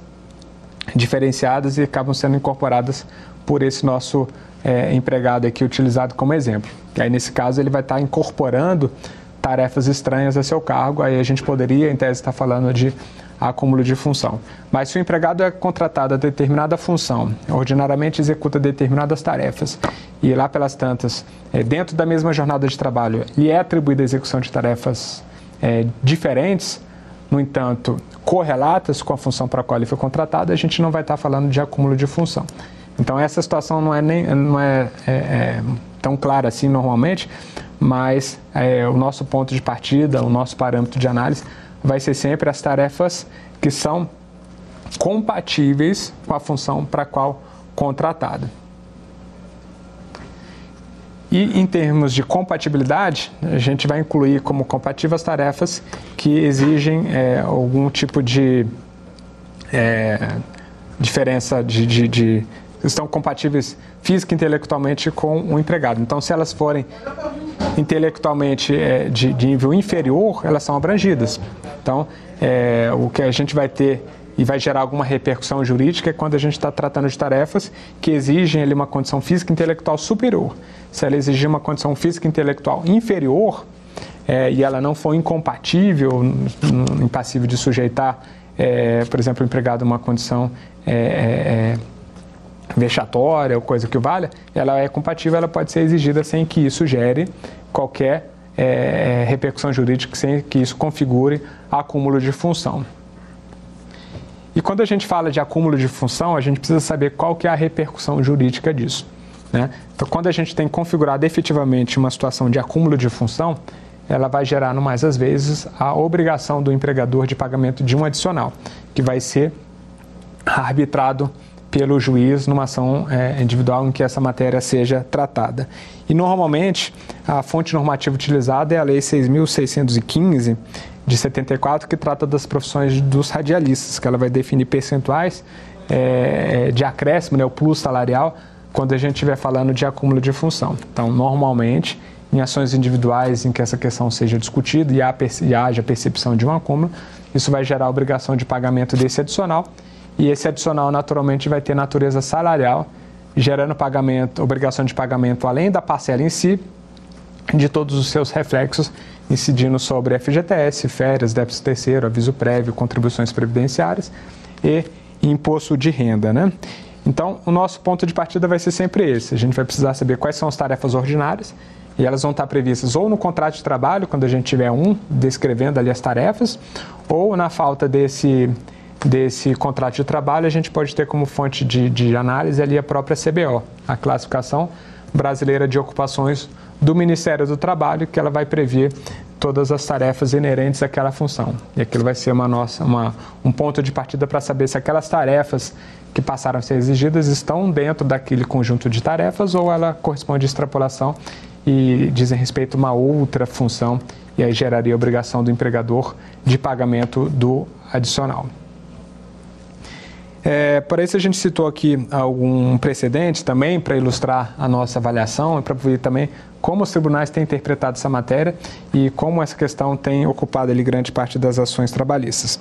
diferenciadas e acabam sendo incorporadas por esse nosso é, empregado aqui utilizado como exemplo. E aí, nesse caso, ele vai estar incorporando tarefas estranhas a seu cargo, aí a gente poderia, em tese, estar falando de acúmulo de função. Mas se o empregado é contratado a determinada função, ordinariamente executa determinadas tarefas, e lá pelas tantas, é, dentro da mesma jornada de trabalho, lhe é atribuída a execução de tarefas é, diferentes, no entanto, correlatas com a função para a qual ele foi contratado, a gente não vai estar falando de acúmulo de função. Então essa situação não é, nem, não é, é, é tão clara assim normalmente, mas é, o nosso ponto de partida, o nosso parâmetro de análise vai ser sempre as tarefas que são compatíveis com a função para a qual contratada. E em termos de compatibilidade, a gente vai incluir como compatíveis tarefas que exigem é, algum tipo de é, diferença de, de, de, estão compatíveis física e intelectualmente com o empregado. Então, se elas forem intelectualmente é, de, de, nível inferior, elas são abrangidas. Então, é, o que a gente vai ter e vai gerar alguma repercussão jurídica é quando a gente está tratando de tarefas que exigem ali uma condição física e intelectual superior. Se ela exigir uma condição física e intelectual inferior é, e ela não for incompatível, impassível de sujeitar, é, por exemplo, o empregado uma condição é, é, vexatória ou coisa que valha, ela é compatível, ela pode ser exigida sem que isso gere qualquer é, repercussão jurídica, sem que isso configure acúmulo de função. E quando a gente fala de acúmulo de função, a gente precisa saber qual que é a repercussão jurídica disso. Né? Então, quando a gente tem configurado efetivamente uma situação de acúmulo de função, ela vai gerar, no mais às vezes, a obrigação do empregador de pagamento de um adicional, que vai ser arbitrado pelo juiz numa ação é, individual em que essa matéria seja tratada. E normalmente a fonte normativa utilizada é a Lei 6.615 de 74, que trata das profissões dos radialistas, que ela vai definir percentuais é, de acréscimo, né, o plus salarial, quando a gente estiver falando de acúmulo de função. Então, normalmente, em ações individuais em que essa questão seja discutida e, há, e haja percepção de um acúmulo, isso vai gerar a obrigação de pagamento desse adicional e esse adicional naturalmente vai ter natureza salarial, gerando pagamento, obrigação de pagamento além da parcela em si, de todos os seus reflexos, incidindo sobre FGTS, férias, déficit terceiro, aviso prévio, contribuições previdenciárias e imposto de renda, né? Então, o nosso ponto de partida vai ser sempre esse. A gente vai precisar saber quais são as tarefas ordinárias e elas vão estar previstas ou no contrato de trabalho, quando a gente tiver um descrevendo ali as tarefas, ou na falta desse desse contrato de trabalho, a gente pode ter como fonte de, de análise ali a própria CBO, a classificação brasileira de ocupações do Ministério do Trabalho, que ela vai prever todas as tarefas inerentes àquela função. E aquilo vai ser uma nossa, uma, um ponto de partida para saber se aquelas tarefas que passaram a ser exigidas estão dentro daquele conjunto de tarefas ou ela corresponde à extrapolação e dizem respeito a uma outra função e aí geraria a obrigação do empregador de pagamento do adicional. É, para isso a gente citou aqui algum precedente também para ilustrar a nossa avaliação e para ver também como os tribunais têm interpretado essa matéria e como essa questão tem ocupado ali grande parte das ações trabalhistas.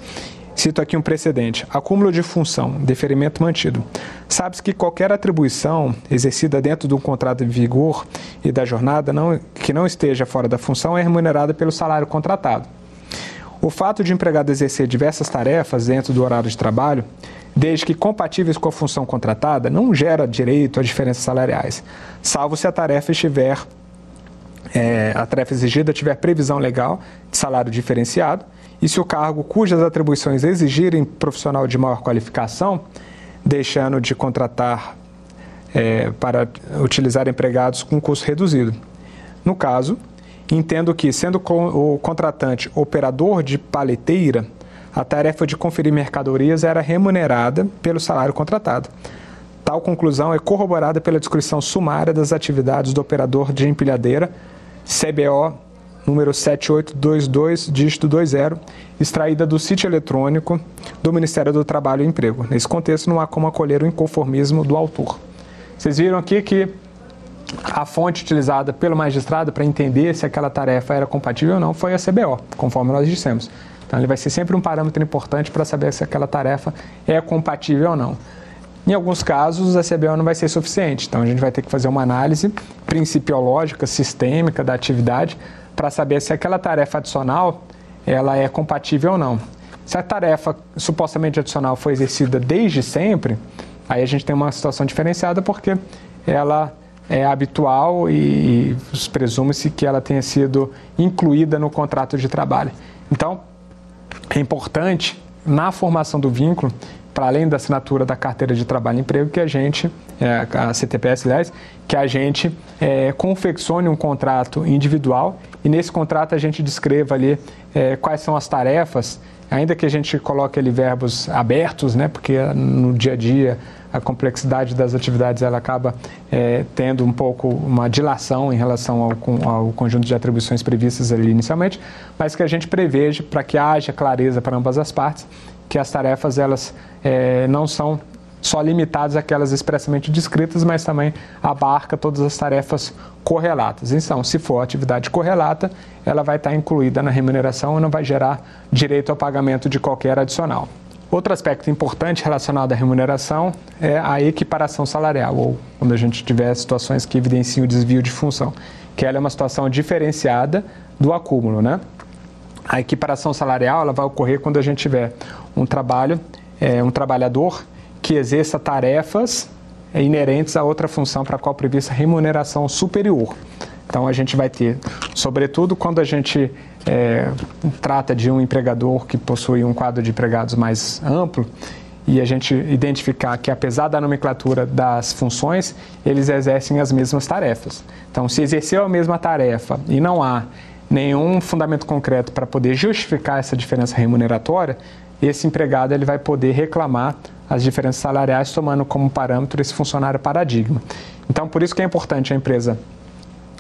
Cito aqui um precedente: acúmulo de função, deferimento mantido. Sabe-se que qualquer atribuição exercida dentro de um contrato em vigor e da jornada não, que não esteja fora da função é remunerada pelo salário contratado. O fato de o empregado exercer diversas tarefas dentro do horário de trabalho desde que compatíveis com a função contratada, não gera direito a diferenças salariais, salvo se a tarefa estiver, é, a tarefa exigida tiver previsão legal de salário diferenciado e se o cargo cujas atribuições exigirem profissional de maior qualificação, deixando de contratar é, para utilizar empregados com custo reduzido. No caso, entendo que, sendo o contratante operador de paleteira, a tarefa de conferir mercadorias era remunerada pelo salário contratado. Tal conclusão é corroborada pela descrição sumária das atividades do operador de empilhadeira, CBO número 7822, dígito 20, extraída do sítio eletrônico do Ministério do Trabalho e Emprego. Nesse contexto, não há como acolher o inconformismo do autor. Vocês viram aqui que a fonte utilizada pelo magistrado para entender se aquela tarefa era compatível ou não foi a CBO, conforme nós dissemos. Então, ele vai ser sempre um parâmetro importante para saber se aquela tarefa é compatível ou não. Em alguns casos, a CBO não vai ser suficiente, então a gente vai ter que fazer uma análise principiológica, sistêmica da atividade, para saber se aquela tarefa adicional ela é compatível ou não. Se a tarefa supostamente adicional foi exercida desde sempre, aí a gente tem uma situação diferenciada porque ela é habitual e, e presume-se que ela tenha sido incluída no contrato de trabalho. Então, é importante na formação do vínculo, para além da assinatura da carteira de trabalho e emprego, que a gente, é, a CTPS, aliás, que a gente é, confeccione um contrato individual. E nesse contrato a gente descreva ali é, quais são as tarefas, ainda que a gente coloque ali verbos abertos, né, porque no dia a dia a complexidade das atividades ela acaba é, tendo um pouco uma dilação em relação ao, ao, conjunto de atribuições previstas ali inicialmente, mas que a gente preveja para que haja clareza para ambas as partes que as tarefas elas é, não são só limitadas àquelas expressamente descritas, mas também abarca todas as tarefas correlatas. Então, se for atividade correlata, ela vai estar incluída na remuneração e não vai gerar direito ao pagamento de qualquer adicional. Outro aspecto importante relacionado à remuneração é a equiparação salarial, ou quando a gente tiver situações que evidenciam o desvio de função, que ela é uma situação diferenciada do acúmulo, né? A equiparação salarial ela vai ocorrer quando a gente tiver um trabalho, é, um trabalhador que exerça tarefas inerentes a outra função para a qual prevista remuneração superior. Então a gente vai ter, sobretudo quando a gente é, trata de um empregador que possui um quadro de empregados mais amplo e a gente identificar que, apesar da nomenclatura das funções, eles exercem as mesmas tarefas. Então, se exerceu a mesma tarefa e não há nenhum fundamento concreto para poder justificar essa diferença remuneratória, esse empregado ele vai poder reclamar as diferenças salariais tomando como parâmetro esse funcionário paradigma. Então, por isso que é importante a empresa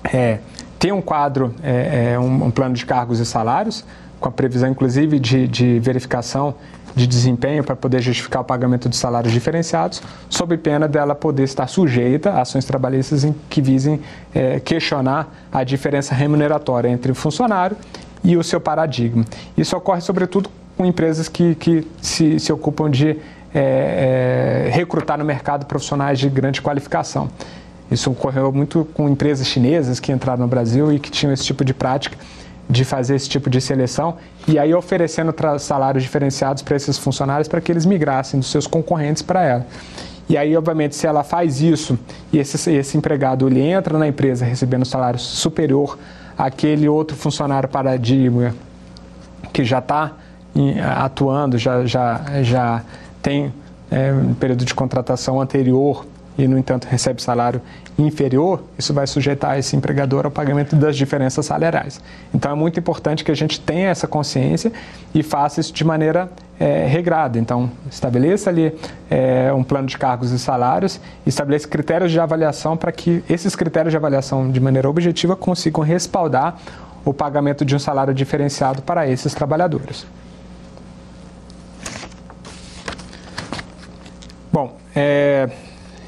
é, tem um quadro, é, é, um, um, plano de cargos e salários, com a previsão inclusive de, de verificação de desempenho para poder justificar o pagamento de salários diferenciados, sob pena dela poder estar sujeita a ações trabalhistas que visem é, questionar a diferença remuneratória entre o funcionário e o seu paradigma. Isso ocorre sobretudo com empresas que, que se, se ocupam de é, é, recrutar no mercado profissionais de grande qualificação. Isso ocorreu muito com empresas chinesas que entraram no Brasil e que tinham esse tipo de prática de fazer esse tipo de seleção e aí oferecendo salários diferenciados para esses funcionários para que eles migrassem dos seus concorrentes para ela. E aí, obviamente, se ela faz isso e esse, esse empregado ele entra na empresa recebendo salário superior àquele outro funcionário paradigma que já está atuando, já, já, já tem é, um período de contratação anterior e, no entanto, recebe salário inferior, isso vai sujeitar esse empregador ao pagamento das diferenças salariais. Então, é muito importante que a gente tenha essa consciência e faça isso de maneira é, regrada. Então, estabeleça ali é, um plano de cargos e salários, estabeleça critérios de avaliação para que esses critérios de avaliação, de maneira objetiva, consigam respaldar o pagamento de um salário diferenciado para esses trabalhadores. Bom, é,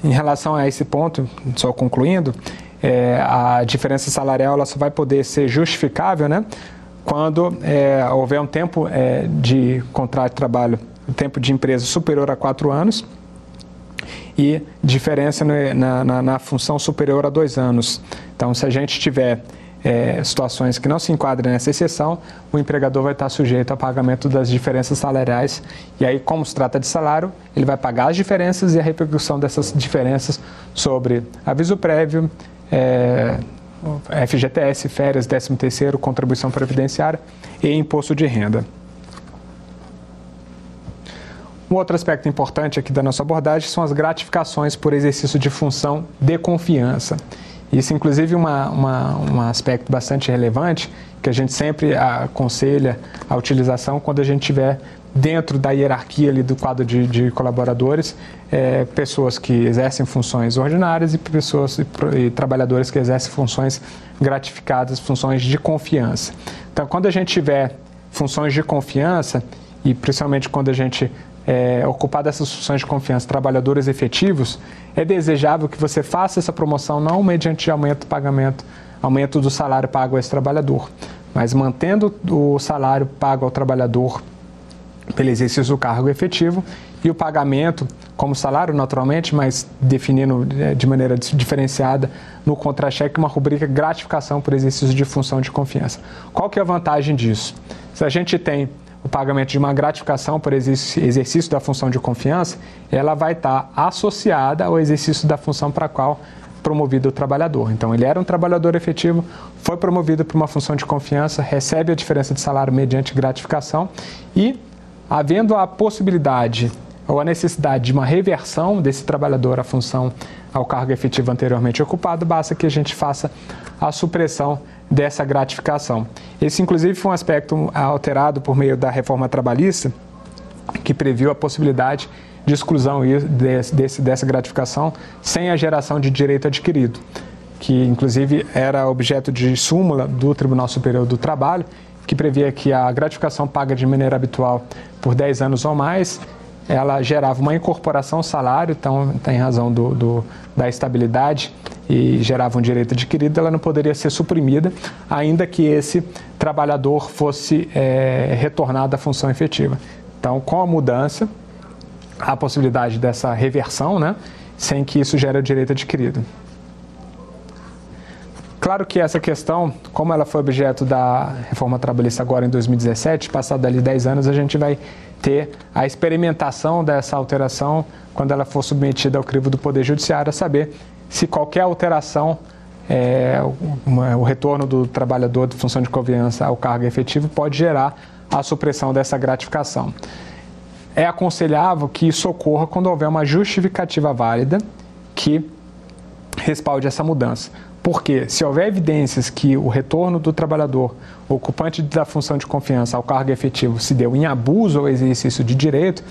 em relação a esse ponto, só concluindo, é, a diferença salarial ela só vai poder ser justificável né, quando é, houver um tempo é, de contrato de trabalho, um tempo de empresa superior a quatro anos e diferença no, na, na, na função superior a dois anos. Então, se a gente tiver é, situações que não se enquadrem nessa exceção, o empregador vai estar sujeito ao pagamento das diferenças salariais. E aí, como se trata de salário, ele vai pagar as diferenças e a repercussão dessas diferenças sobre aviso prévio, é, FGTS, férias, 13º, contribuição previdenciária e imposto de renda. Um outro aspecto importante aqui da nossa abordagem são as gratificações por exercício de função de confiança. Isso, inclusive, uma, uma, um aspecto bastante relevante que a gente sempre aconselha a utilização quando a gente tiver dentro da hierarquia ali do quadro de, de colaboradores, é, pessoas que exercem funções ordinárias e pessoas e, e, trabalhadores que exercem funções gratificadas, funções de confiança. Então, quando a gente tiver funções de confiança e principalmente quando a gente é, ocupar dessas funções de confiança trabalhadores efetivos, é desejável que você faça essa promoção não mediante aumento do pagamento, aumento do salário pago a esse trabalhador, mas mantendo o salário pago ao trabalhador pelo exercício do cargo efetivo e o pagamento como salário naturalmente, mas definindo é, de maneira diferenciada no contra-cheque uma rubrica gratificação por exercício de função de confiança. Qual que é a vantagem disso? Se a gente tem o pagamento de uma gratificação por exercício da função de confiança, ela vai estar associada ao exercício da função para a qual promovido o trabalhador. Então, ele era um trabalhador efetivo, foi promovido para uma função de confiança, recebe a diferença de salário mediante gratificação e, havendo a possibilidade ou a necessidade de uma reversão desse trabalhador à função ao cargo efetivo anteriormente ocupado, basta que a gente faça a supressão dessa gratificação. Esse, inclusive, foi um aspecto alterado por meio da reforma trabalhista, que previu a possibilidade de exclusão desse, dessa gratificação sem a geração de direito adquirido, que inclusive era objeto de súmula do Tribunal Superior do Trabalho, que previa que a gratificação paga de maneira habitual por 10 anos ou mais ela gerava uma incorporação ao salário, então tem razão do, do, da estabilidade e gerava um direito adquirido, ela não poderia ser suprimida, ainda que esse trabalhador fosse é, retornado à função efetiva. Então, com a mudança, a possibilidade dessa reversão, né, sem que isso gere o direito adquirido. Claro que essa questão, como ela foi objeto da reforma trabalhista agora em 2017, passado ali 10 anos, a gente vai ter a experimentação dessa alteração quando ela for submetida ao crivo do Poder Judiciário, a saber se qualquer alteração, é, uma, o retorno do trabalhador de função de confiança ao cargo efetivo pode gerar a supressão dessa gratificação. É aconselhável que isso ocorra quando houver uma justificativa válida que respalde essa mudança. Porque se houver evidências que o retorno do trabalhador ocupante da função de confiança ao cargo efetivo se deu em abuso ou exercício de direito,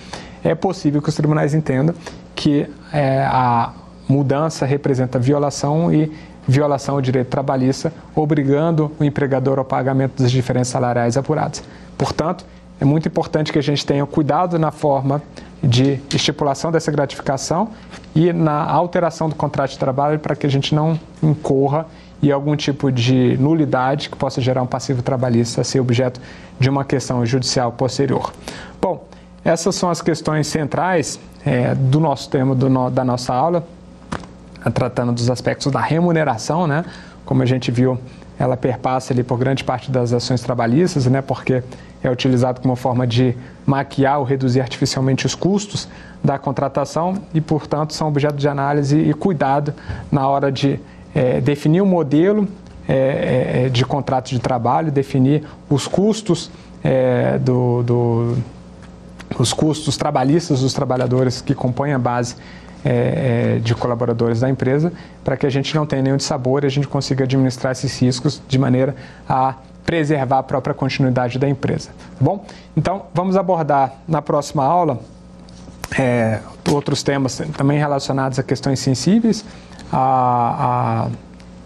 é possível que os tribunais entendam que é, a mudança representa violação e violação ao direito trabalhista, obrigando o empregador ao pagamento das diferenças salariais apuradas. Portanto, é muito importante que a gente tenha cuidado na forma de estipulação dessa gratificação e na alteração do contrato de trabalho para que a gente não incorra em algum tipo de nulidade que possa gerar um passivo trabalhista a ser objeto de uma questão judicial posterior. Bom, essas são as questões centrais é, do nosso tema, do no, da nossa aula, tratando dos aspectos da remuneração, né? Como a gente viu, ela perpassa ali por grande parte das ações trabalhistas, né? Porque é utilizado como forma de maquiar ou reduzir artificialmente os custos da contratação e, portanto, são objeto de análise e cuidado na hora de é, definir o um modelo é, de contrato de trabalho, definir os custos é, do, do, os custos trabalhistas dos trabalhadores que compõem a base é, de colaboradores da empresa, para que a gente não tenha nenhum dissabor e a gente consiga administrar esses riscos de maneira a preservar a própria continuidade da empresa. Tá bom? Então, vamos abordar na próxima aula é, outros temas também relacionados a questões sensíveis, a,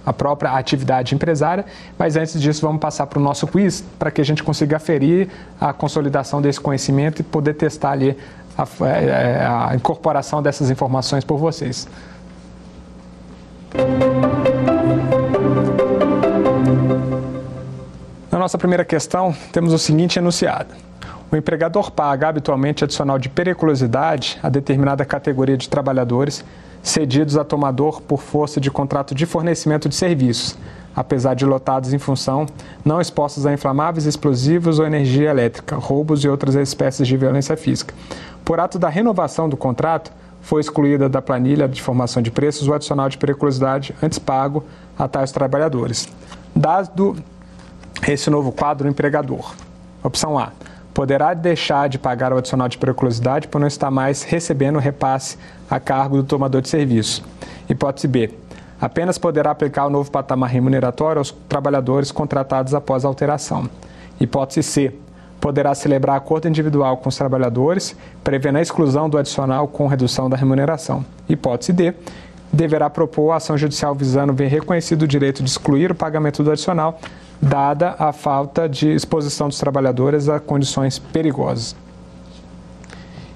a, a, própria atividade empresária, mas antes disso vamos passar para o nosso quiz para que a gente consiga aferir a consolidação desse conhecimento e poder testar ali a, é, é, a incorporação dessas informações por vocês. Nossa primeira questão, temos o seguinte enunciado. O empregador paga habitualmente adicional de periculosidade a determinada categoria de trabalhadores cedidos a tomador por força de contrato de fornecimento de serviços, apesar de lotados em função não expostos a inflamáveis, explosivos ou energia elétrica, roubos e outras espécies de violência física. Por ato da renovação do contrato, foi excluída da planilha de formação de preços o adicional de periculosidade antes pago a tais trabalhadores. Dado esse novo quadro empregador. Opção A. Poderá deixar de pagar o adicional de periculosidade por não estar mais recebendo o repasse a cargo do tomador de serviço. Hipótese B. Apenas poderá aplicar o novo patamar remuneratório aos trabalhadores contratados após a alteração. Hipótese C. Poderá celebrar acordo individual com os trabalhadores, prevendo a exclusão do adicional com redução da remuneração. Hipótese D deverá propor a ação judicial visando ver reconhecido o direito de excluir o pagamento do adicional, dada a falta de exposição dos trabalhadores a condições perigosas.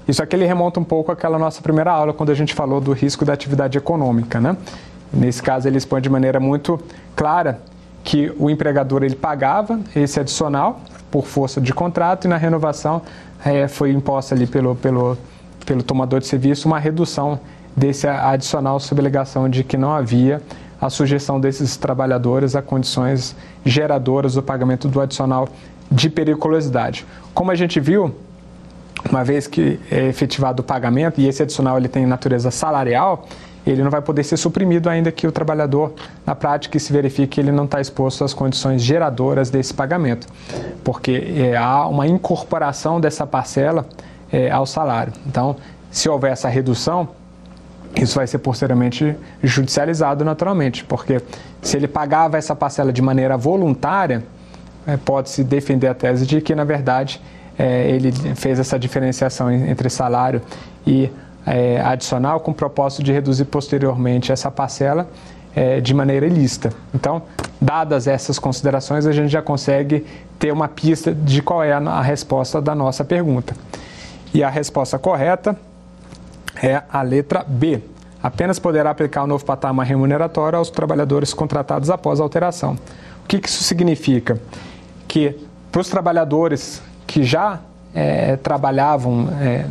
Isso aqui remonta um pouco àquela nossa primeira aula, quando a gente falou do risco da atividade econômica. Né? Nesse caso, ele expõe de maneira muito clara que o empregador ele pagava esse adicional por força de contrato e na renovação é, foi imposta ali pelo, pelo, pelo tomador de serviço uma redução desse adicional sob alegação de que não havia a sujeição desses trabalhadores a condições geradoras do pagamento do adicional de periculosidade. Como a gente viu, uma vez que é efetivado o pagamento e esse adicional ele tem natureza salarial, ele não vai poder ser suprimido ainda que o trabalhador, na prática, se verifique que ele não está exposto às condições geradoras desse pagamento, porque é, há uma incorporação dessa parcela é, ao salário. Então, se houver essa redução, isso vai ser posteriormente judicializado naturalmente, porque se ele pagava essa parcela de maneira voluntária, é, pode-se defender a tese de que, na verdade, é, ele fez essa diferenciação entre salário e é, adicional com o propósito de reduzir posteriormente essa parcela de maneira ilícita. Então, dadas essas considerações, a gente já consegue ter uma pista de qual é a resposta da nossa pergunta. E a resposta correta é a letra B. Apenas poderá aplicar o novo patamar remuneratório aos trabalhadores contratados após a alteração. O que, que isso significa? Que para os trabalhadores que já é, trabalhavam é,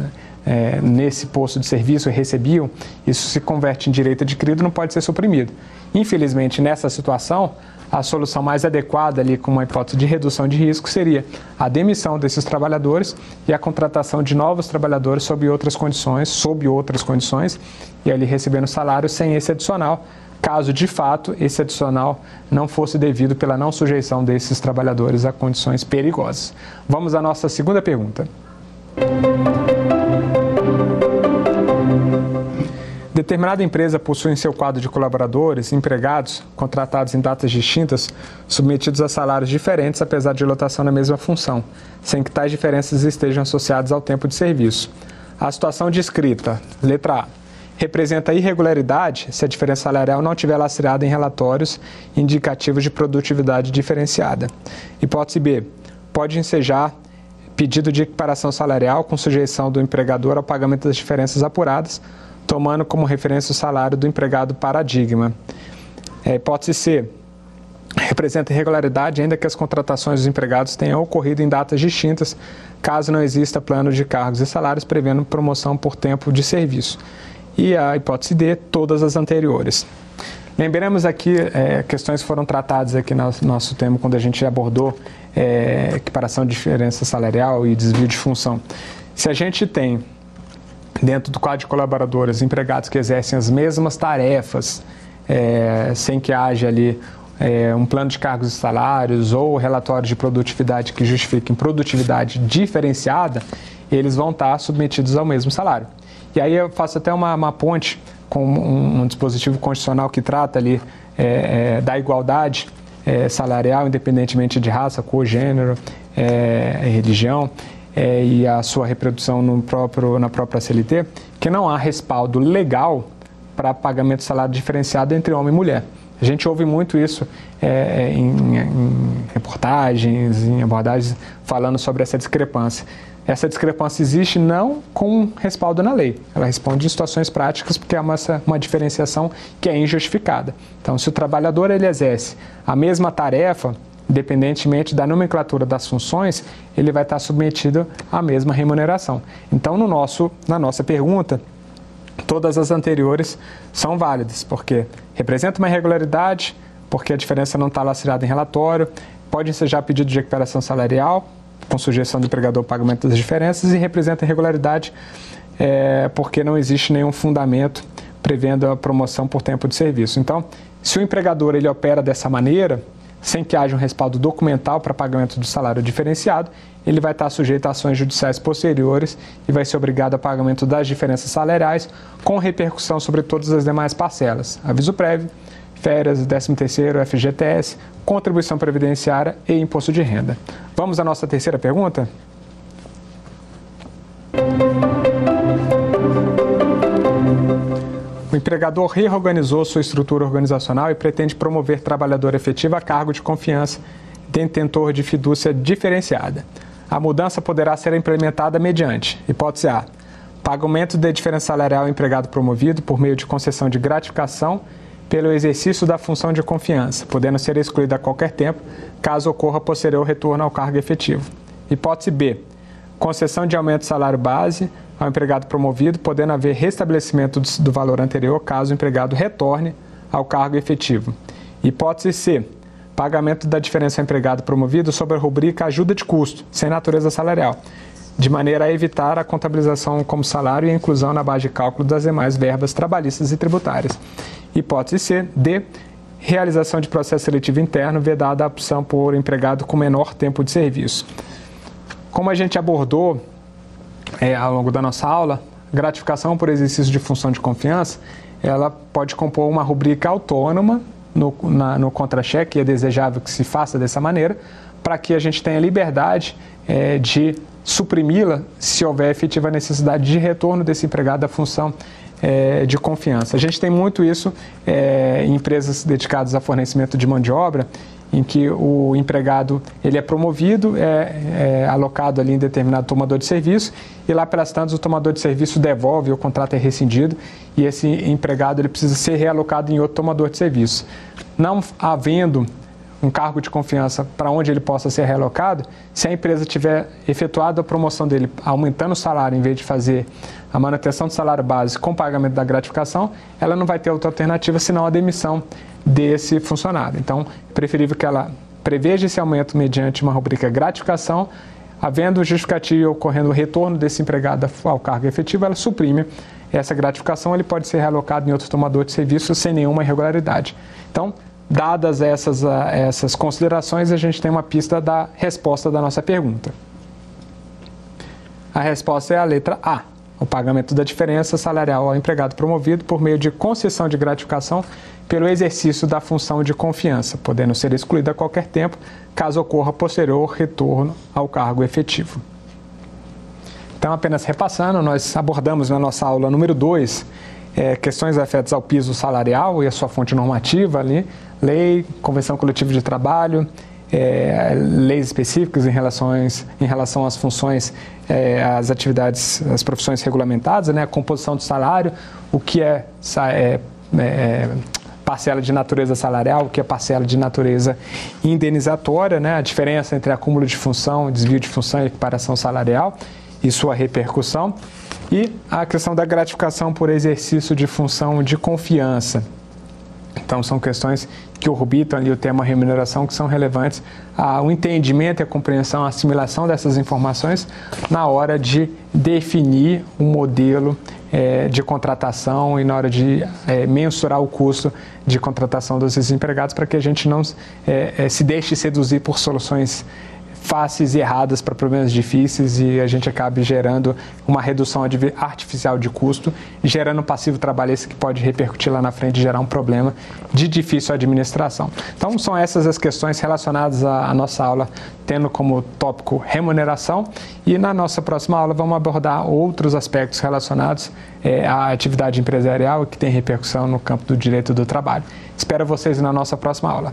é, nesse posto de serviço e recebiam, isso se converte em direito adquirido, não pode ser suprimido. Infelizmente, nessa situação, a solução mais adequada ali com uma hipótese de redução de risco seria a demissão desses trabalhadores e a contratação de novos trabalhadores sob outras condições, sob outras condições, e ali recebendo salário sem esse adicional, caso de fato esse adicional não fosse devido pela não sujeição desses trabalhadores a condições perigosas. Vamos à nossa segunda pergunta. Determinada empresa possui em seu quadro de colaboradores, empregados, contratados em datas distintas, submetidos a salários diferentes apesar de lotação na mesma função, sem que tais diferenças estejam associadas ao tempo de serviço. A situação descrita, letra A, representa irregularidade se a diferença salarial não estiver lastreada em relatórios indicativos de produtividade diferenciada. Hipótese B, pode ensejar pedido de equiparação salarial com sujeição do empregador ao pagamento das diferenças apuradas, tomando como referência o salário do empregado paradigma. É, hipótese C. Representa irregularidade ainda que as contratações dos empregados tenham ocorrido em datas distintas, caso não exista plano de cargos e salários prevendo promoção por tempo de serviço. E a hipótese D, todas as anteriores. Lembramos aqui, é, questões foram tratadas aqui no nosso tema quando a gente abordou é, equiparação de diferença salarial e desvio de função. Se a gente tem dentro do quadro de colaboradores, empregados que exercem as mesmas tarefas, é, sem que haja ali é, um plano de cargos e salários ou relatórios de produtividade que justifiquem produtividade diferenciada, eles vão estar submetidos ao mesmo salário. E aí eu faço até uma, uma ponte com um, um, dispositivo constitucional que trata ali é, é da igualdade é, salarial, independentemente de raça, cor, gênero, é, religião é, e a sua reprodução no próprio, na própria CLT, que não há respaldo legal para pagamento de salário diferenciado entre homem e mulher. A gente ouve muito isso é, em, em, reportagens, em abordagens, falando sobre essa discrepância. Essa discrepância existe não com respaldo na lei, ela responde em situações práticas porque é uma, uma diferenciação que é injustificada. Então, se o trabalhador ele exerce a mesma tarefa, independentemente da nomenclatura das funções, ele vai estar submetido à mesma remuneração. Então, no nosso, na nossa pergunta, todas as anteriores são válidas, porque representa uma irregularidade, porque a diferença não está lastreada em relatório, pode ensejar pedido de recuperação salarial, com sujeição do empregador pagamento das diferenças, e representa irregularidade é, porque não existe nenhum fundamento prevendo a promoção por tempo de serviço. Então, se o empregador ele opera dessa maneira, sem que haja um respaldo documental para pagamento do salário diferenciado, ele vai estar sujeito a ações judiciais posteriores e vai ser obrigado a pagamento das diferenças salariais, com repercussão sobre todas as demais parcelas: aviso prévio, férias, 13º, FGTS, contribuição previdenciária e imposto de renda. Vamos à nossa terceira pergunta? Empregador reorganizou sua estrutura organizacional e pretende promover trabalhador efetivo a cargo de confiança, detentor de fidúcia diferenciada. A mudança poderá ser implementada mediante, hipótese A, pagamento de diferença salarial ao empregado promovido por meio de concessão de gratificação pelo exercício da função de confiança, podendo ser excluída a qualquer tempo, caso ocorra posterior retorno ao cargo efetivo. Hipótese B, concessão de aumento de salário base ao empregado promovido, podendo haver restabelecimento do valor anterior caso o empregado retorne ao cargo efetivo. Hipótese C. Pagamento da diferença ao empregado promovido sobre a rubrica ajuda de custo, sem natureza salarial, de maneira a evitar a contabilização como salário e a inclusão na base de cálculo das demais verbas trabalhistas e tributárias. Hipótese C. D. Realização de processo seletivo interno, vedada a opção por empregado com menor tempo de serviço. Como a gente abordou é, ao longo da nossa aula, gratificação por exercício de função de confiança, ela pode compor uma rubrica autônoma no, no contra-cheque, é desejável que se faça dessa maneira, para que a gente tenha liberdade é, de suprimi-la se houver efetiva necessidade de retorno desse empregado à função é, de confiança. A gente tem muito isso é, em empresas dedicadas a fornecimento de mão de obra em que o empregado ele é promovido, é, é, alocado ali em determinado tomador de serviço e lá pelas tantas o tomador de serviço devolve, o contrato é rescindido e esse empregado ele precisa ser realocado em outro tomador de serviço. Não havendo um cargo de confiança para onde ele possa ser relocado, se a empresa tiver efetuado a promoção dele aumentando o salário em vez de fazer a manutenção do salário base com pagamento da gratificação, ela não vai ter outra alternativa senão a demissão desse funcionário. Então, é preferível que ela preveja esse aumento mediante uma rubrica gratificação, havendo justificativa e ocorrendo o retorno desse empregado ao cargo efetivo, ela suprime essa gratificação, ele pode ser realocado em outro tomador de serviço sem nenhuma irregularidade. Então, dadas essas, ah, essas considerações, a gente tem uma pista da resposta da nossa pergunta. A resposta é a letra A. O pagamento da diferença salarial ao empregado promovido por meio de concessão de gratificação pelo exercício da função de confiança, podendo ser excluída a qualquer tempo, caso ocorra posterior retorno ao cargo efetivo. Então, apenas repassando, nós abordamos na nossa aula número 2 é, questões afetas ao piso salarial e a sua fonte normativa ali, lei, convenção coletiva de trabalho, é, leis específicas em, relações, em relação às funções, é, às atividades, às profissões regulamentadas, né, a composição do salário, o que é, é, é, parcela de natureza salarial, o que é parcela de natureza indenizatória, né, a diferença entre acúmulo de função, desvio de função e equiparação salarial e sua repercussão, e a questão da gratificação por exercício de função de confiança. Então, são questões que orbitam ali o tema remuneração, que são relevantes ao entendimento a compreensão, a assimilação dessas informações na hora de definir um modelo é, de contratação e na hora de é, mensurar o custo de contratação dos empregados para que a gente não é, se deixe seduzir por soluções fáceis e erradas para problemas difíceis e a gente acabe gerando uma redução artificial de custo, gerando um passivo trabalhista que pode repercutir lá na frente e gerar um problema de difícil administração. Então, são essas as questões relacionadas à nossa aula, tendo como tópico remuneração e na nossa próxima aula vamos abordar outros aspectos relacionados é, à atividade empresarial que tem repercussão no campo do direito do trabalho. Espero vocês na nossa próxima aula